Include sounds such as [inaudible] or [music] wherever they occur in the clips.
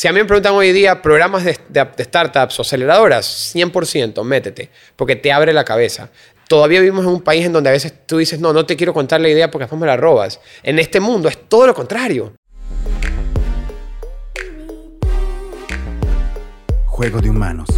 Si a mí me preguntan hoy día programas de, startups o aceleradoras, 100%, métete, porque te abre la cabeza. Todavía vivimos en un país en donde a veces tú dices, no, no te quiero contar la idea porque después me la robas. En este mundo es todo lo contrario. Juego de humanos.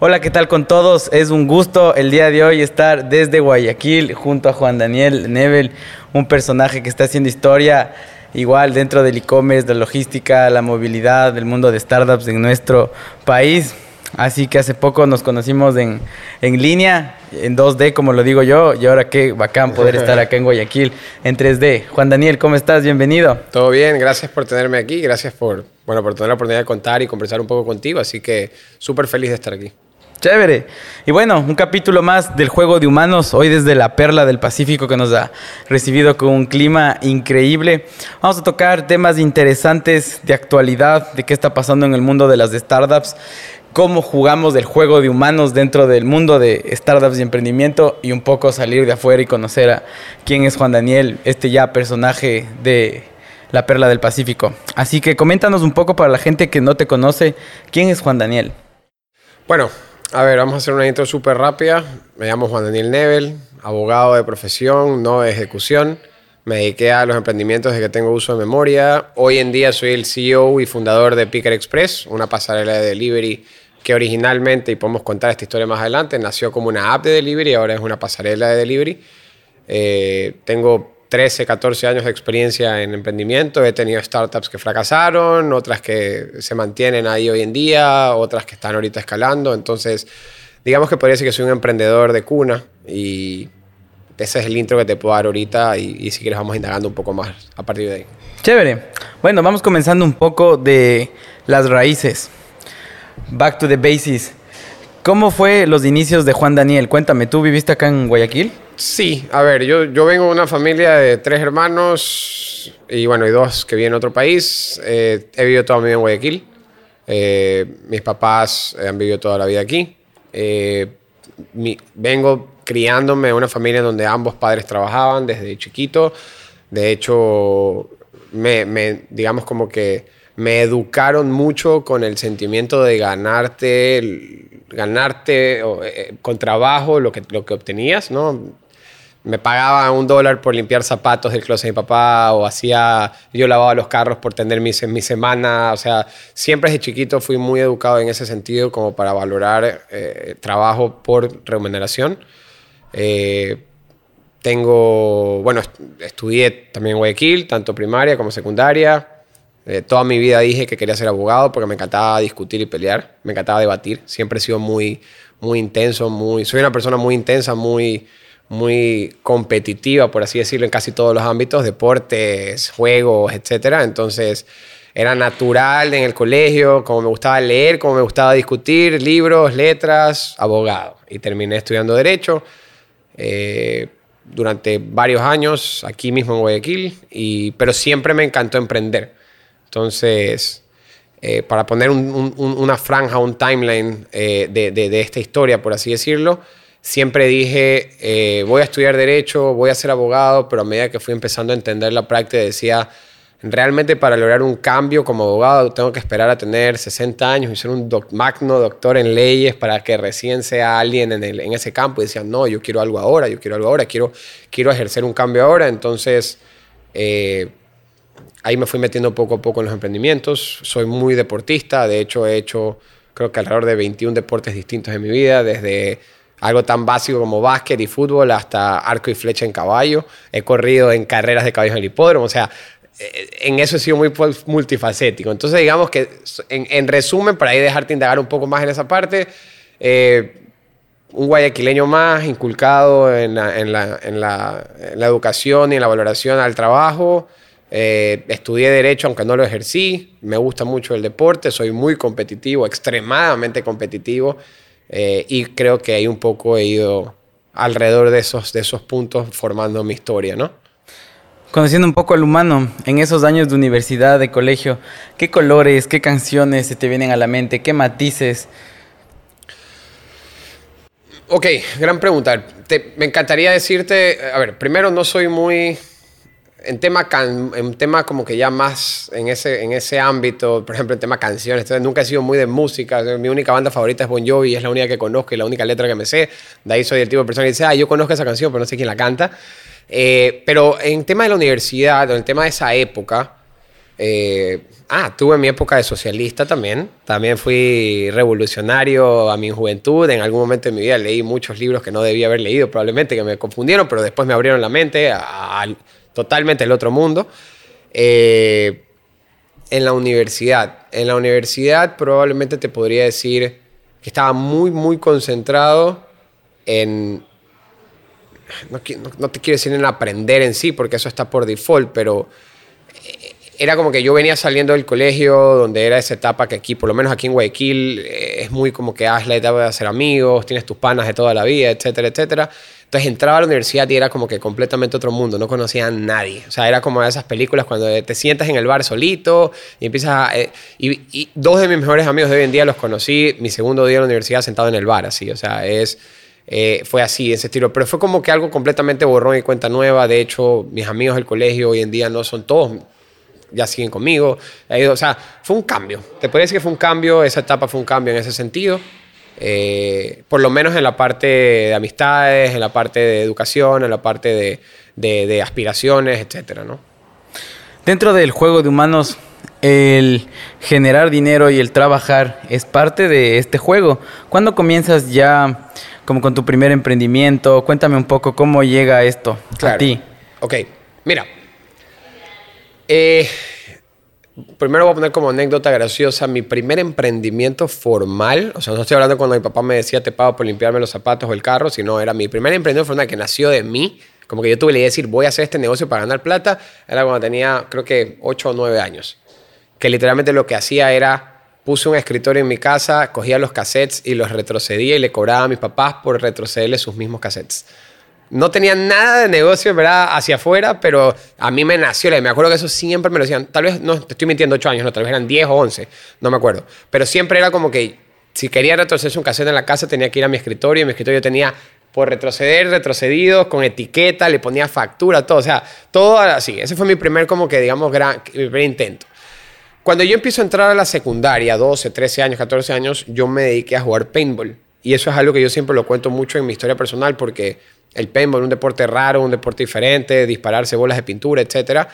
Hola, ¿qué tal con todos? Es un gusto el día de hoy estar desde Guayaquil junto a Juan Daniel Nebel, un personaje que está haciendo historia igual dentro del e-commerce, de la logística, la movilidad, del mundo de startups en nuestro país. Así que hace poco nos conocimos en, en línea, en 2D, como lo digo yo, y ahora qué bacán poder estar acá en Guayaquil en 3D. Juan Daniel, ¿cómo estás? Bienvenido. Todo bien, gracias por tenerme aquí, gracias por, bueno, por tener la oportunidad de contar y conversar un poco contigo, así que súper feliz de estar aquí. Chévere. Y bueno, un capítulo más del juego de humanos, hoy desde la perla del Pacífico que nos ha recibido con un clima increíble. Vamos a tocar temas interesantes de actualidad, de qué está pasando en el mundo de las startups, cómo jugamos del juego de humanos dentro del mundo de startups y emprendimiento y un poco salir de afuera y conocer a quién es Juan Daniel, este ya personaje de la perla del Pacífico. Así que coméntanos un poco para la gente que no te conoce, ¿quién es Juan Daniel? Bueno, a ver, vamos a hacer una intro súper rápida. Me llamo Juan Daniel Nebel, abogado de profesión, no de ejecución. Me dediqué a los emprendimientos desde que tengo uso de memoria. Hoy en día soy el CEO y fundador de Picker Express, una pasarela de delivery que originalmente, y podemos contar esta historia más adelante, nació como una app de delivery, ahora es una pasarela de delivery. Eh, tengo 13, 14 años de experiencia en emprendimiento. He tenido startups que fracasaron, otras que se mantienen ahí hoy en día, otras que están ahorita escalando. Entonces, digamos que decir que soy un emprendedor de cuna y ese es el intro que te puedo dar ahorita y, y si quieres vamos indagando un poco más a partir de ahí. Chévere. Bueno, vamos comenzando un poco de las raíces. Back to the basis. ¿Cómo fue los inicios de Juan Daniel? Cuéntame, ¿tú viviste acá en Guayaquil? Sí, a ver, yo, yo vengo de una familia de tres hermanos y bueno, y dos que viven en otro país. Eh, he vivido toda mi vida en Guayaquil. Eh, mis papás han vivido toda la vida aquí. Eh, mi, vengo criándome en una familia donde ambos padres trabajaban desde chiquito. De hecho, me, me, digamos como que me educaron mucho con el sentimiento de ganarte, ganarte eh, con trabajo lo que, lo que obtenías, ¿no? Me pagaba un dólar por limpiar zapatos del closet de mi papá o hacía, yo lavaba los carros por tener mi, mi semana, o sea, siempre desde chiquito fui muy educado en ese sentido como para valorar eh, trabajo por remuneración. Eh, tengo, bueno, estudié también en Guayaquil, tanto primaria como secundaria. Eh, toda mi vida dije que quería ser abogado porque me encantaba discutir y pelear, me encantaba debatir. Siempre he sido muy, muy intenso, muy, soy una persona muy intensa, muy muy competitiva, por así decirlo, en casi todos los ámbitos, deportes, juegos, etc. Entonces, era natural en el colegio, como me gustaba leer, como me gustaba discutir, libros, letras, abogado. Y terminé estudiando Derecho eh, durante varios años, aquí mismo en Guayaquil, y, pero siempre me encantó emprender. Entonces, eh, para poner una franja, un timeline eh, de, de esta historia, por así decirlo, siempre dije, eh, voy a estudiar derecho, voy a ser abogado, pero a medida que fui empezando a entender la práctica decía, realmente para lograr un cambio como abogado tengo que esperar a tener 60 años y ser un magno doctor en leyes para que recién sea alguien en, ese campo. Y decían, no, yo quiero algo ahora, yo quiero algo ahora, quiero, quiero ejercer un cambio ahora. Entonces, eh, ahí me fui metiendo poco a poco en los emprendimientos. Soy muy deportista, de hecho he hecho creo que alrededor de 21 deportes distintos en mi vida, desde algo tan básico como básquet y fútbol hasta arco y flecha en caballo. He corrido en carreras de caballos en el hipódromo, o sea, eh, en eso he sido muy multifacético. Entonces, digamos que, en, resumen, para ahí dejarte indagar un poco más en esa parte, eh, un guayaquileño más inculcado en la, educación y en la valoración al trabajo. Eh, estudié Derecho, aunque no lo ejercí. Me gusta mucho el deporte, soy muy competitivo, extremadamente competitivo. Eh, y creo que ahí un poco he ido alrededor de esos, de esos puntos formando mi historia, ¿no? Conociendo un poco al humano, en esos años de universidad, de colegio, ¿qué colores, qué canciones se te vienen a la mente, qué matices? Ok, gran pregunta. me encantaría decirte, a ver, primero no soy muy en tema, tema como que ya más en ese, en ese ámbito, por ejemplo, en tema canciones, entonces nunca he sido muy de música. Mi única banda favorita es Bon Jovi, es la única que conozco y la única letra que me sé. De ahí soy el tipo de persona que dice, ah, yo conozco esa canción, pero no sé quién la canta. Eh, pero en tema de la universidad, en el tema de esa época, eh, ah, tuve mi época de socialista también. También fui revolucionario a mi juventud. En algún momento de mi vida leí muchos libros que no debía haber leído, probablemente que me confundieron, pero después me abrieron la mente totalmente el otro mundo. Eh, en la universidad. En la universidad probablemente te podría decir que estaba muy, muy concentrado en... No, no te quiero decir en aprender en sí, porque eso está por default, pero eh, era como que yo venía saliendo del colegio, donde era esa etapa que aquí, por lo menos aquí en Guayaquil, eh, es muy como que haz la etapa de hacer amigos, tienes tus panas de toda la vida, etcétera, etcétera. Entonces entraba a la universidad y era como que completamente otro mundo, no conocía a nadie. O sea, era como esas películas cuando te sientas en el bar solito y empiezas a... Eh, y, dos de mis mejores amigos de hoy en día los conocí mi segundo día en la universidad sentado en el bar, así. O sea, es... Eh, fue así, ese estilo. Pero fue como que algo completamente borrón y cuenta nueva. De hecho, mis amigos del colegio hoy en día no son todos, ya siguen conmigo. O sea, fue un cambio. Te podría decir que fue un cambio, esa etapa fue un cambio en ese sentido. Eh, por lo menos en la parte de amistades, en la parte de educación, en la parte de, aspiraciones, etcétera, ¿no? Dentro del juego de humanos, el generar dinero y el trabajar es parte de este juego. ¿Cuándo comienzas ya como con tu primer emprendimiento? Cuéntame un poco cómo llega esto a ti. Ok, mira. Eh, Primero voy a poner como anécdota graciosa mi primer emprendimiento formal. O sea, no estoy hablando cuando mi papá me decía te pago por limpiarme los zapatos o el carro, sino era mi primer emprendimiento formal que nació de mí. Como que yo tuve la idea de decir voy a hacer este negocio para ganar plata. Era cuando tenía creo que 8 o 9 años. Que literalmente lo que hacía era puse un escritorio en mi casa, cogía los cassettes y los retrocedía y le cobraba a mis papás por retrocederle sus mismos cassettes no tenía nada de negocio, ¿verdad? Hacia afuera, pero a mí me nació. Me acuerdo que eso siempre me lo decían. Tal vez, no, te estoy mintiendo, 8 años, no, tal vez eran 10 o 11, no me acuerdo. Pero siempre era como que si quería retroceder un cassette en la casa, tenía que ir a mi escritorio. Y mi escritorio tenía por retroceder, retrocedidos, con etiqueta, le ponía factura, todo. O sea, todo así. Ese fue mi primer, como que, digamos, gran, primer intento. Cuando yo empiezo a entrar a la secundaria, 12, 13 años, 14 años, yo me dediqué a jugar paintball. Y eso es algo que yo siempre lo cuento mucho en mi historia personal porque el paintball un deporte raro, un deporte diferente, dispararse bolas de pintura, etc.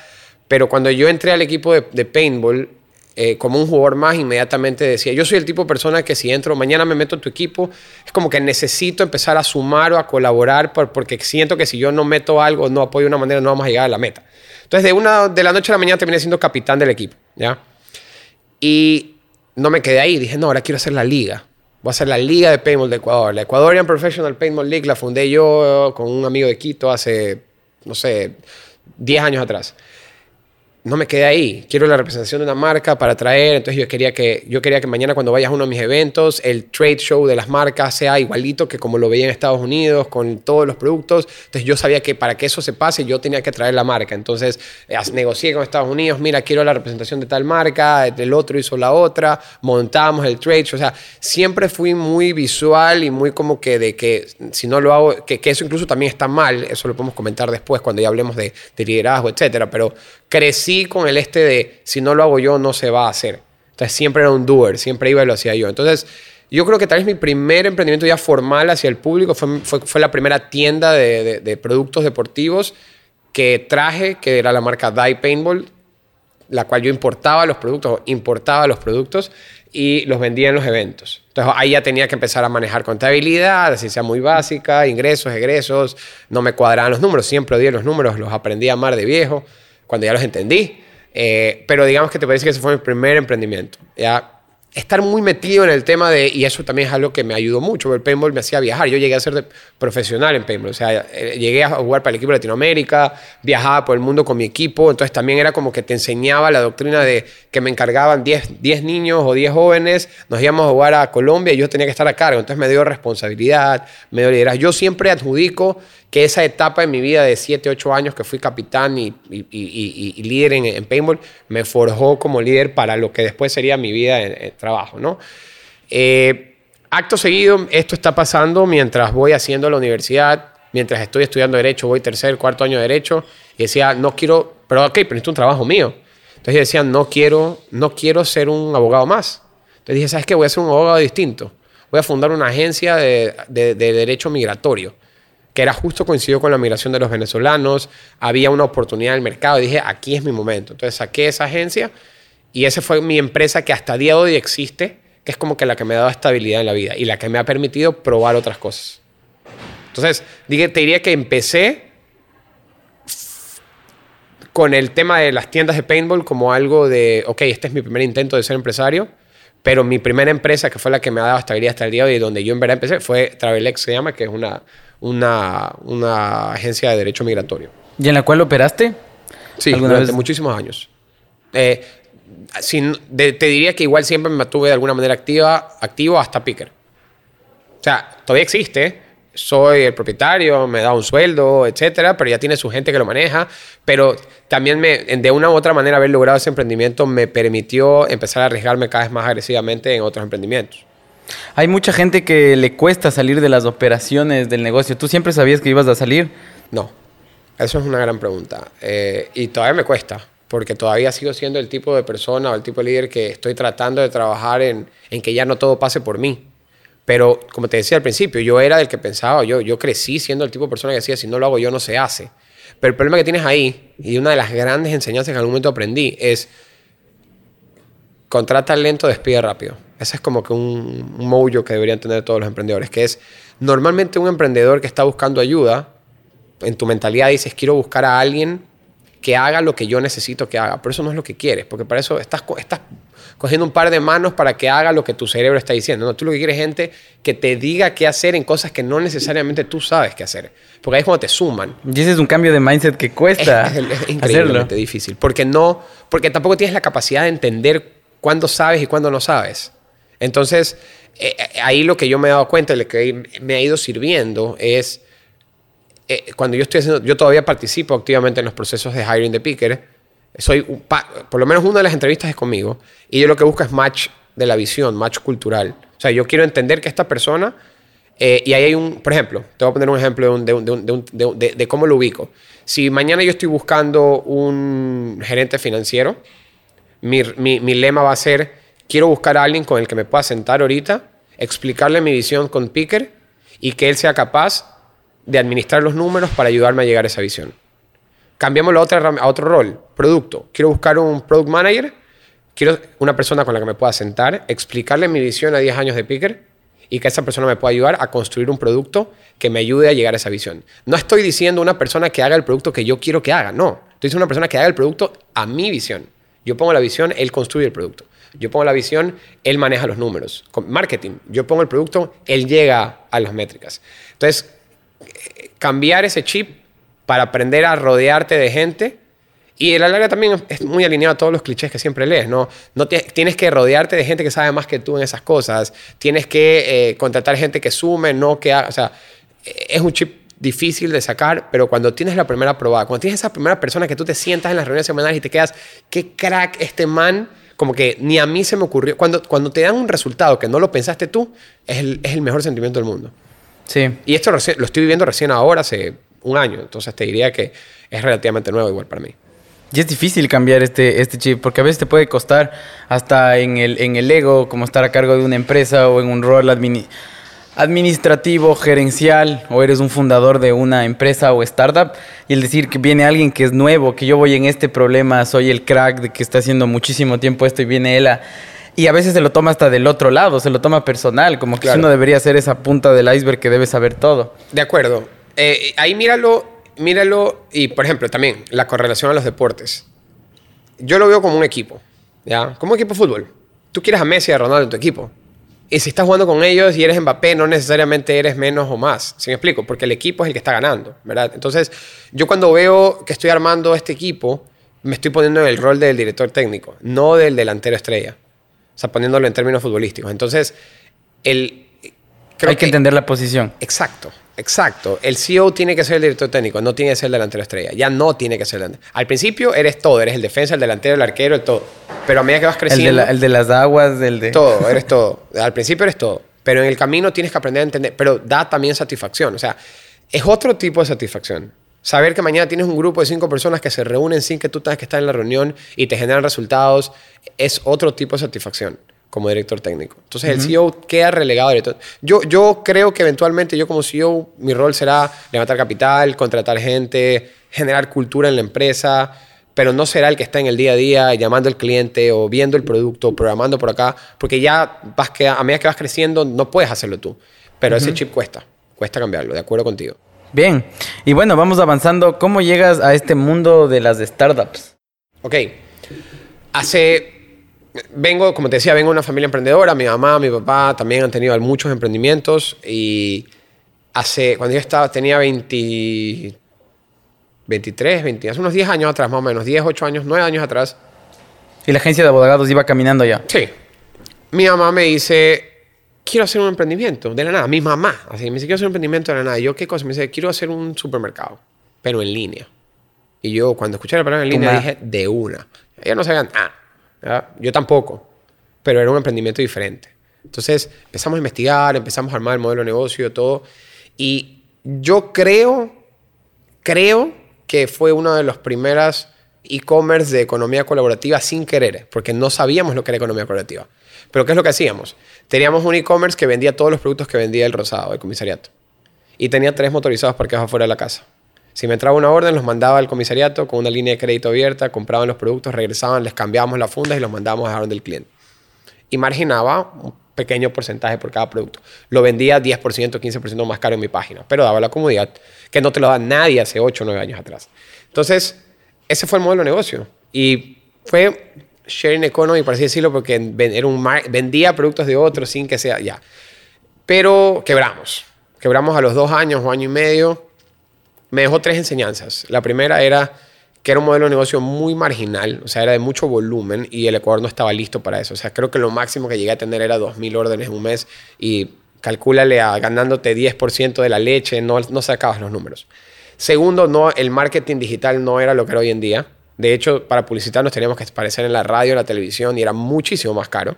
Pero cuando yo entré al equipo de, paintball, eh, como un jugador más, inmediatamente decía, yo soy el tipo de persona que si entro, mañana me meto en tu equipo, es como que necesito empezar a sumar o a colaborar porque siento que si yo no meto algo, no apoyo de una manera, no vamos a llegar a la meta. Entonces, de, una, de la noche a la mañana terminé siendo capitán del equipo, ¿ya? Y no me quedé ahí, dije, no, ahora quiero hacer la liga. Voy a hacer la Liga de Paintball de Ecuador. La Ecuadorian Professional Paintball League la fundé yo con un amigo de Quito hace, no sé, 10 años atrás no me quedé ahí. Quiero la representación de una marca para traer. Entonces yo quería que, yo quería que mañana cuando vayas a uno de mis eventos, el trade show de las marcas sea igualito que como lo veía en Estados Unidos, con todos los productos. Entonces yo sabía que para que eso se pase yo tenía que traer la marca. Entonces eh, negocié con Estados Unidos, mira, quiero la representación de tal marca, el otro hizo la otra, montamos el trade show. O sea, siempre fui muy visual y muy como que de que si no lo hago, que, eso incluso también está mal, eso lo podemos comentar después cuando ya hablemos de, de liderazgo, etcétera. Pero crecí con el este de si no lo hago yo, no se va a hacer. Entonces siempre era un doer, siempre iba y lo hacía yo. Entonces yo creo que tal vez mi primer emprendimiento ya formal hacia el público fue, fue, la primera tienda de, de, productos deportivos que traje, que era la marca Die Paintball, la cual yo importaba los productos, importaba los productos y los vendía en los eventos. Entonces ahí ya tenía que empezar a manejar contabilidad, sea muy básica, ingresos, egresos, no me cuadraban los números, siempre odié los números, los aprendí a amar de viejo cuando ya los entendí. Eh, pero digamos que te parece que ese fue mi primer emprendimiento. Ya estar muy metido en el tema de, y eso también es algo que me ayudó mucho, el paintball me hacía viajar, yo llegué a ser profesional en paintball, o sea, eh, llegué a jugar para el equipo de Latinoamérica, viajaba por el mundo con mi equipo, entonces también era como que te enseñaba la doctrina de que me encargaban 10, 10 niños o 10 jóvenes, nos íbamos a jugar a Colombia y yo tenía que estar a cargo, entonces me dio responsabilidad, me dio liderazgo. Yo siempre adjudico que esa etapa en mi vida de 7, 8 años que fui capitán y, y, líder en, paintball me forjó como líder para lo que después sería mi vida en, trabajo, ¿no? Eh, acto seguido, esto está pasando mientras voy haciendo la universidad, mientras estoy estudiando Derecho, voy tercer, cuarto año de Derecho, y decía, no quiero, pero ok, pero esto es un trabajo mío. Entonces yo decía, no quiero, no quiero ser un abogado más. Entonces dije, ¿sabes qué? Voy a ser un abogado distinto. Voy a fundar una agencia de, de derecho migratorio, que era justo coincidió con la migración de los venezolanos, había una oportunidad en el mercado, dije, aquí es mi momento. Entonces saqué esa agencia y esa fue mi empresa que hasta día de hoy existe, que es como que la que me ha dado estabilidad en la vida y la que me ha permitido probar otras cosas. Entonces, te diría que empecé con el tema de las tiendas de paintball como algo de, ok, este es mi primer intento de ser empresario, pero mi primera empresa, que fue la que me ha dado estabilidad hasta el día de hoy, donde yo en verdad empecé, fue Travelex, se llama, que es una, una, una agencia de derecho migratorio. ¿Y en la cual operaste? Sí, durante muchísimos años. Eh, te diría que igual siempre me mantuve de alguna manera activa, activo hasta Picker. O sea, todavía existe, soy el propietario, me da un sueldo, etcétera, pero ya tiene su gente que lo maneja. Pero también me, de una u otra manera haber logrado ese emprendimiento me permitió empezar a arriesgarme cada vez más agresivamente en otros emprendimientos. Hay mucha gente que le cuesta salir de las operaciones del negocio. ¿Tú siempre sabías que ibas a salir? No, eso es una gran pregunta. Eh, y todavía me cuesta, porque todavía sigo siendo el tipo de persona o el tipo de líder que estoy tratando de trabajar en, en que ya no todo pase por mí pero como te decía al principio, yo era el que pensaba, yo, yo crecí siendo el tipo de persona que decía, si no lo hago yo no se hace. Pero el problema que tienes ahí, y una de las grandes enseñanzas que en algún momento aprendí, es contrata lento, despide rápido. Ese es como que un, un que deberían tener todos los emprendedores, que es normalmente un emprendedor que está buscando ayuda, en tu mentalidad dices, quiero buscar a alguien que haga lo que yo necesito que haga, pero eso no es lo que quieres, porque para eso estás, estás cogiendo un par de manos para que haga lo que tu cerebro está diciendo. No, tú lo que quieres es gente que te diga qué hacer en cosas que no necesariamente tú sabes qué hacer. Porque ahí es cuando te suman. Y ese es un cambio de mindset que cuesta es, es, es increíblemente difícil. Porque, no, porque tampoco tienes la capacidad de entender cuándo sabes y cuándo no sabes. Entonces, eh, eh, ahí lo que yo me he dado cuenta, lo que me ha ido sirviendo es... Eh, cuando yo estoy haciendo, yo todavía participo activamente en los procesos de hiring de picker, soy, por lo menos una de las entrevistas es conmigo, y yo lo que busco es match de la visión, match cultural. O sea, yo quiero entender que esta persona, y ahí hay un, por ejemplo, te voy a poner un ejemplo de, de, cómo lo ubico. Si mañana yo estoy buscando un gerente financiero, mi, mi, mi, lema va a ser, quiero buscar a alguien con el que me pueda sentar ahorita, explicarle mi visión con Picker y que él sea capaz de administrar los números para ayudarme a llegar a esa visión. Cambiémoslo a, a otro rol, producto. Quiero buscar un product manager, quiero una persona con la que me pueda sentar, explicarle mi visión a 10 años de Picker y que esa persona me pueda ayudar a construir un producto que me ayude a llegar a esa visión. No estoy diciendo una persona que haga el producto que yo quiero que haga, no. Estoy diciendo una persona que haga el producto a mi visión. Yo pongo la visión, él construye el producto. Yo pongo la visión, él maneja los números. Marketing, yo pongo el producto, él llega a las métricas. Entonces, eh, cambiar ese chip para aprender a rodearte de gente. Y el larga también es muy alineado a todos los clichés que siempre lees, ¿no? no tienes que rodearte de gente que sabe más que tú en esas cosas. Tienes que eh, contratar gente que sume, no que haga... O sea, es un chip difícil de sacar, pero cuando tienes la primera probada, cuando tienes esa primera persona que tú te sientas en las reuniones semanales y te quedas, qué crack este man, como que ni a mí se me ocurrió. Cuando, cuando te dan un resultado que no lo pensaste tú, es el, es el mejor sentimiento del mundo. Sí. Y esto lo estoy viviendo recién ahora, hace un año. Entonces te diría que es relativamente nuevo igual para mí. Y es difícil cambiar este, este chip, porque a veces te puede costar hasta en el, en el ego, como estar a cargo de una empresa o en un rol administrativo, gerencial, o eres un fundador de una empresa o startup, y el decir que viene alguien que es nuevo, que yo voy en este problema, soy el crack de que está haciendo muchísimo tiempo esto y viene él a... Y a veces se lo toma hasta del otro lado, se lo toma personal, como que uno debería ser esa punta del iceberg que debe saber todo. De acuerdo. Eh, ahí míralo, míralo y, por ejemplo, también la correlación a los deportes. Yo lo veo como un equipo, ¿ya? Como un equipo de fútbol. Tú quieres a Messi y a Ronaldo en tu equipo. Y si estás jugando con ellos y eres Mbappé, no necesariamente eres menos o más. ¿Sí me explico? Porque el equipo es el que está ganando, ¿verdad? Entonces, yo cuando veo que estoy armando este equipo, me estoy poniendo en el rol del director técnico, no del delantero estrella. O sea, poniéndolo en términos futbolísticos. Entonces, el... Hay que entender la posición. Exacto. Exacto. El CEO tiene que ser el director técnico, no tiene que ser el delantero estrella. Ya no tiene que ser el delantero. Al principio eres todo, eres el defensa, el delantero, el arquero, el todo. Pero a medida que vas creciendo... El de, las aguas, el de... Todo, [laughs] eres todo. Al principio eres todo. Pero en el camino tienes que aprender a entender, pero da también satisfacción. O sea, es otro tipo de satisfacción. Saber que mañana tienes un grupo de cinco personas que se reúnen sin que tú tengas que estar en la reunión y te generan resultados es otro tipo de satisfacción como director técnico. Entonces el CEO queda relegado. Yo, yo creo que eventualmente yo como CEO mi rol será levantar capital, contratar gente, generar cultura en la empresa, pero no será el que está en el día a día llamando al cliente o viendo el producto, programando por acá, porque ya vas que, a medida que vas creciendo no puedes hacerlo tú. Pero ese chip cuesta, cuesta cambiarlo, de acuerdo contigo. Bien, y bueno, vamos avanzando. ¿Cómo llegas a este mundo de las startups? Ok, hace vengo, como te decía, vengo de una familia emprendedora. Mi mamá, mi papá también han tenido muchos emprendimientos. Y hace, cuando yo estaba, tenía 20, 23, 20, hace unos 10 años atrás, más o menos, 10, 8 años, 9 años atrás. ¿Y la agencia de abogados iba caminando ya? Sí. Mi mamá me dice, quiero hacer un emprendimiento, de la nada. Mi mamá, así me dice, quiero hacer un emprendimiento de la nada. Y yo, ¿qué cosa? Me dice, quiero hacer un supermercado, pero en línea. Y yo, cuando escuché la palabra en línea, dije, de una. Ellos no sabían nada. Yo tampoco, pero era un emprendimiento diferente. Entonces empezamos a investigar, empezamos a armar el modelo de negocio, todo. Y yo creo, creo que fue una de las primeras e-commerce de economía colaborativa sin querer, porque no sabíamos lo que era economía colaborativa. Pero ¿qué es lo que hacíamos? Teníamos un e-commerce que vendía todos los productos que vendía el Rosado, el comisariato. Y tenía tres motorizados parqueados afuera de la casa. Si me entraba una orden, los mandaba al comisariato con una línea de crédito abierta, compraban los productos, regresaban, les cambiábamos las fundas y los mandábamos a donde del cliente. Y marginaba un pequeño porcentaje por cada producto. Lo vendía 10%, 15% más caro en mi página, pero daba la comodidad que no te lo da nadie hace 8 o 9 años atrás. Entonces, ese fue el modelo de negocio. Y fue sharing economy, por así decirlo, porque era un vendía productos de otros sin que sea ya. Pero quebramos. Quebramos a los dos años o año y medio me dejó tres enseñanzas. La primera era que era un modelo de negocio muy marginal, o sea, era de mucho volumen y el Ecuador no estaba listo para eso. O sea, creo que lo máximo que llegué a tener era 2.000 órdenes en un mes y calcúlale a ganándote 10% de la leche, no, no sacabas los números. Segundo, no, el marketing digital no era lo que era hoy en día. De hecho, para publicitar nos teníamos que aparecer en la radio, en la televisión y era muchísimo más caro.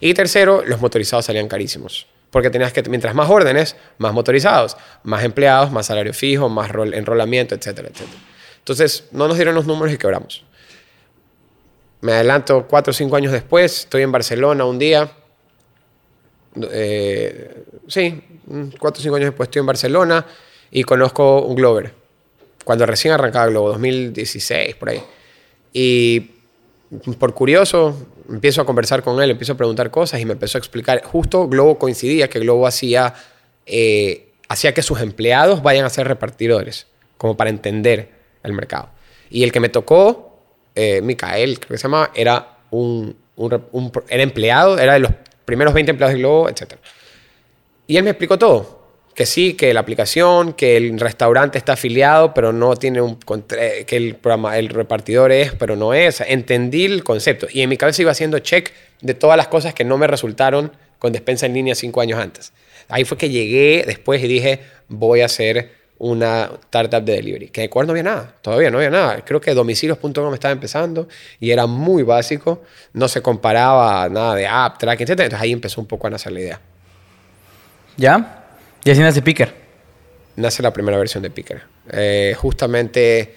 Y tercero, los motorizados salían carísimos porque tenías que, mientras más órdenes, más motorizados, más empleados, más salario fijo, más enrolamiento, etcétera, etcétera. Entonces, no nos dieron los números y quebramos. Me adelanto cuatro o cinco años después, estoy en Barcelona un día. Eh, sí, cuatro o cinco años después estoy en Barcelona y conozco un Glover. Cuando recién arrancaba Globo, 2016, por ahí. Y por curioso, empiezo a conversar con él, empiezo a preguntar cosas y me empezó a explicar. Justo Globo coincidía que Globo hacía, eh, hacía que sus empleados vayan a ser repartidores, como para entender el mercado. Y el que me tocó, eh, Micael, creo que se llama, era un, era empleado, era de los primeros 20 empleados de Globo, etc. Y él me explicó todo que sí, que la aplicación, que el restaurante está afiliado, pero no tiene un que el programa, el repartidor es, pero no es. Entendí el concepto y en mi cabeza iba haciendo check de todas las cosas que no me resultaron con despensa en línea cinco años antes. Ahí fue que llegué después y dije, voy a hacer una startup de delivery. Que de Ecuador no había nada, todavía no había nada. Creo que domicilios.com estaba empezando y era muy básico, no se comparaba nada de app, tracking, etc. Entonces ahí empezó un poco a nacer la idea. ¿Ya? ¿Y así nace Picker? Nace la primera versión de Picker. Eh, justamente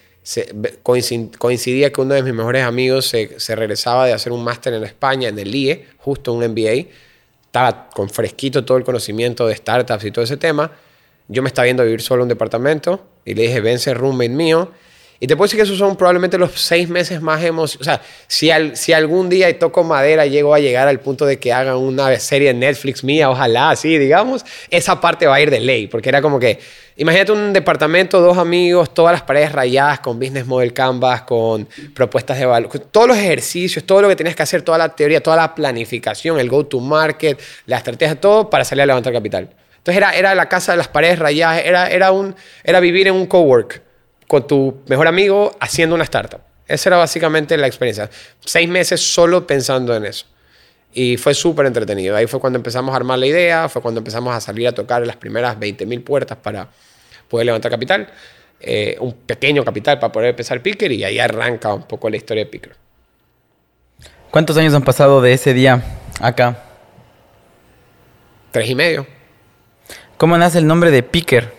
coincidía que uno de mis mejores amigos se, regresaba de hacer un máster en España, en el IE, justo un MBA. Estaba con fresquito todo el conocimiento de startups y todo ese tema. Yo me estaba viendo vivir solo en un departamento y le dije, vence roommate mío y te puedo decir que esos son probablemente los seis meses más emocionantes. O sea, si, algún día y toco madera llego a llegar al punto de que hagan una serie de Netflix mía, ojalá así, digamos, esa parte va a ir de ley, porque era como que, imagínate un departamento, dos amigos, todas las paredes rayadas con business model canvas, con propuestas de valor, todos los ejercicios, todo lo que tenías que hacer, toda la teoría, toda la planificación, el go to market, la estrategia, todo para salir a levantar capital. Entonces era, era la casa de las paredes rayadas, era, era, un, era vivir en un cowork con tu mejor amigo haciendo una startup. Esa era básicamente la experiencia. Seis meses solo pensando en eso. Y fue súper entretenido. Ahí fue cuando empezamos a armar la idea, fue cuando empezamos a salir a tocar las primeras 20.000 puertas para poder levantar capital. Eh, un pequeño capital para poder empezar Picker y ahí arranca un poco la historia de Picker. ¿Cuántos años han pasado de ese día acá? Tres y medio. ¿Cómo nace el nombre de Picker?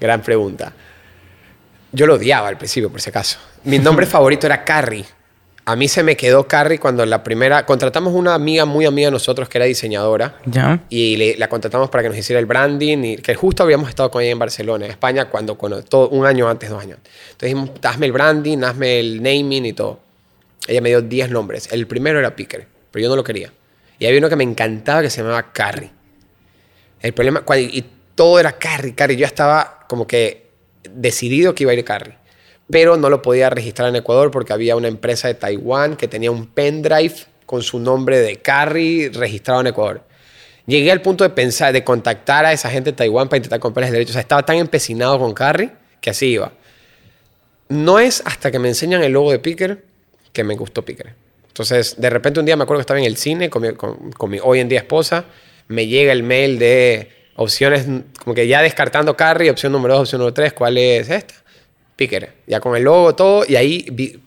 Gran pregunta. Yo lo odiaba al principio, por si acaso. Mi nombre [laughs] favorito era Carrie. A mí se me quedó Carrie cuando la primera... Contratamos una amiga muy amiga de nosotros que era diseñadora. Ya. Y le- la contratamos para que nos hiciera el branding. Y que justo habíamos estado con ella en Barcelona, en España, cuando, cuando todo, un año antes, dos años. Entonces dijimos, hazme el branding, hazme el naming y todo. Ella me dio 10 nombres. El primero era Picker, pero yo no lo quería. Y había uno que me encantaba que se llamaba Carrie. El problema, cua- y todo era Carrie, Carrie. Yo estaba como que decidido que iba a ir Carrie. Pero no lo podía registrar en Ecuador porque había una empresa de Taiwán que tenía un pendrive con su nombre de Carrie registrado en Ecuador. Llegué al punto de pensar, de contactar a esa gente de Taiwán para intentar comprarles derechos. O sea, estaba tan empecinado con Carrie que así iba. No es hasta que me enseñan el logo de Picker que me gustó Picker. Entonces, de repente un día me acuerdo que estaba en el cine con mi, con- con mi hoy en día esposa, me llega el mail de opciones, como que ya descartando Carrie, opción número 2, opción número 3, ¿cuál es esta? Picker. Ya con el logo, todo, y ahí,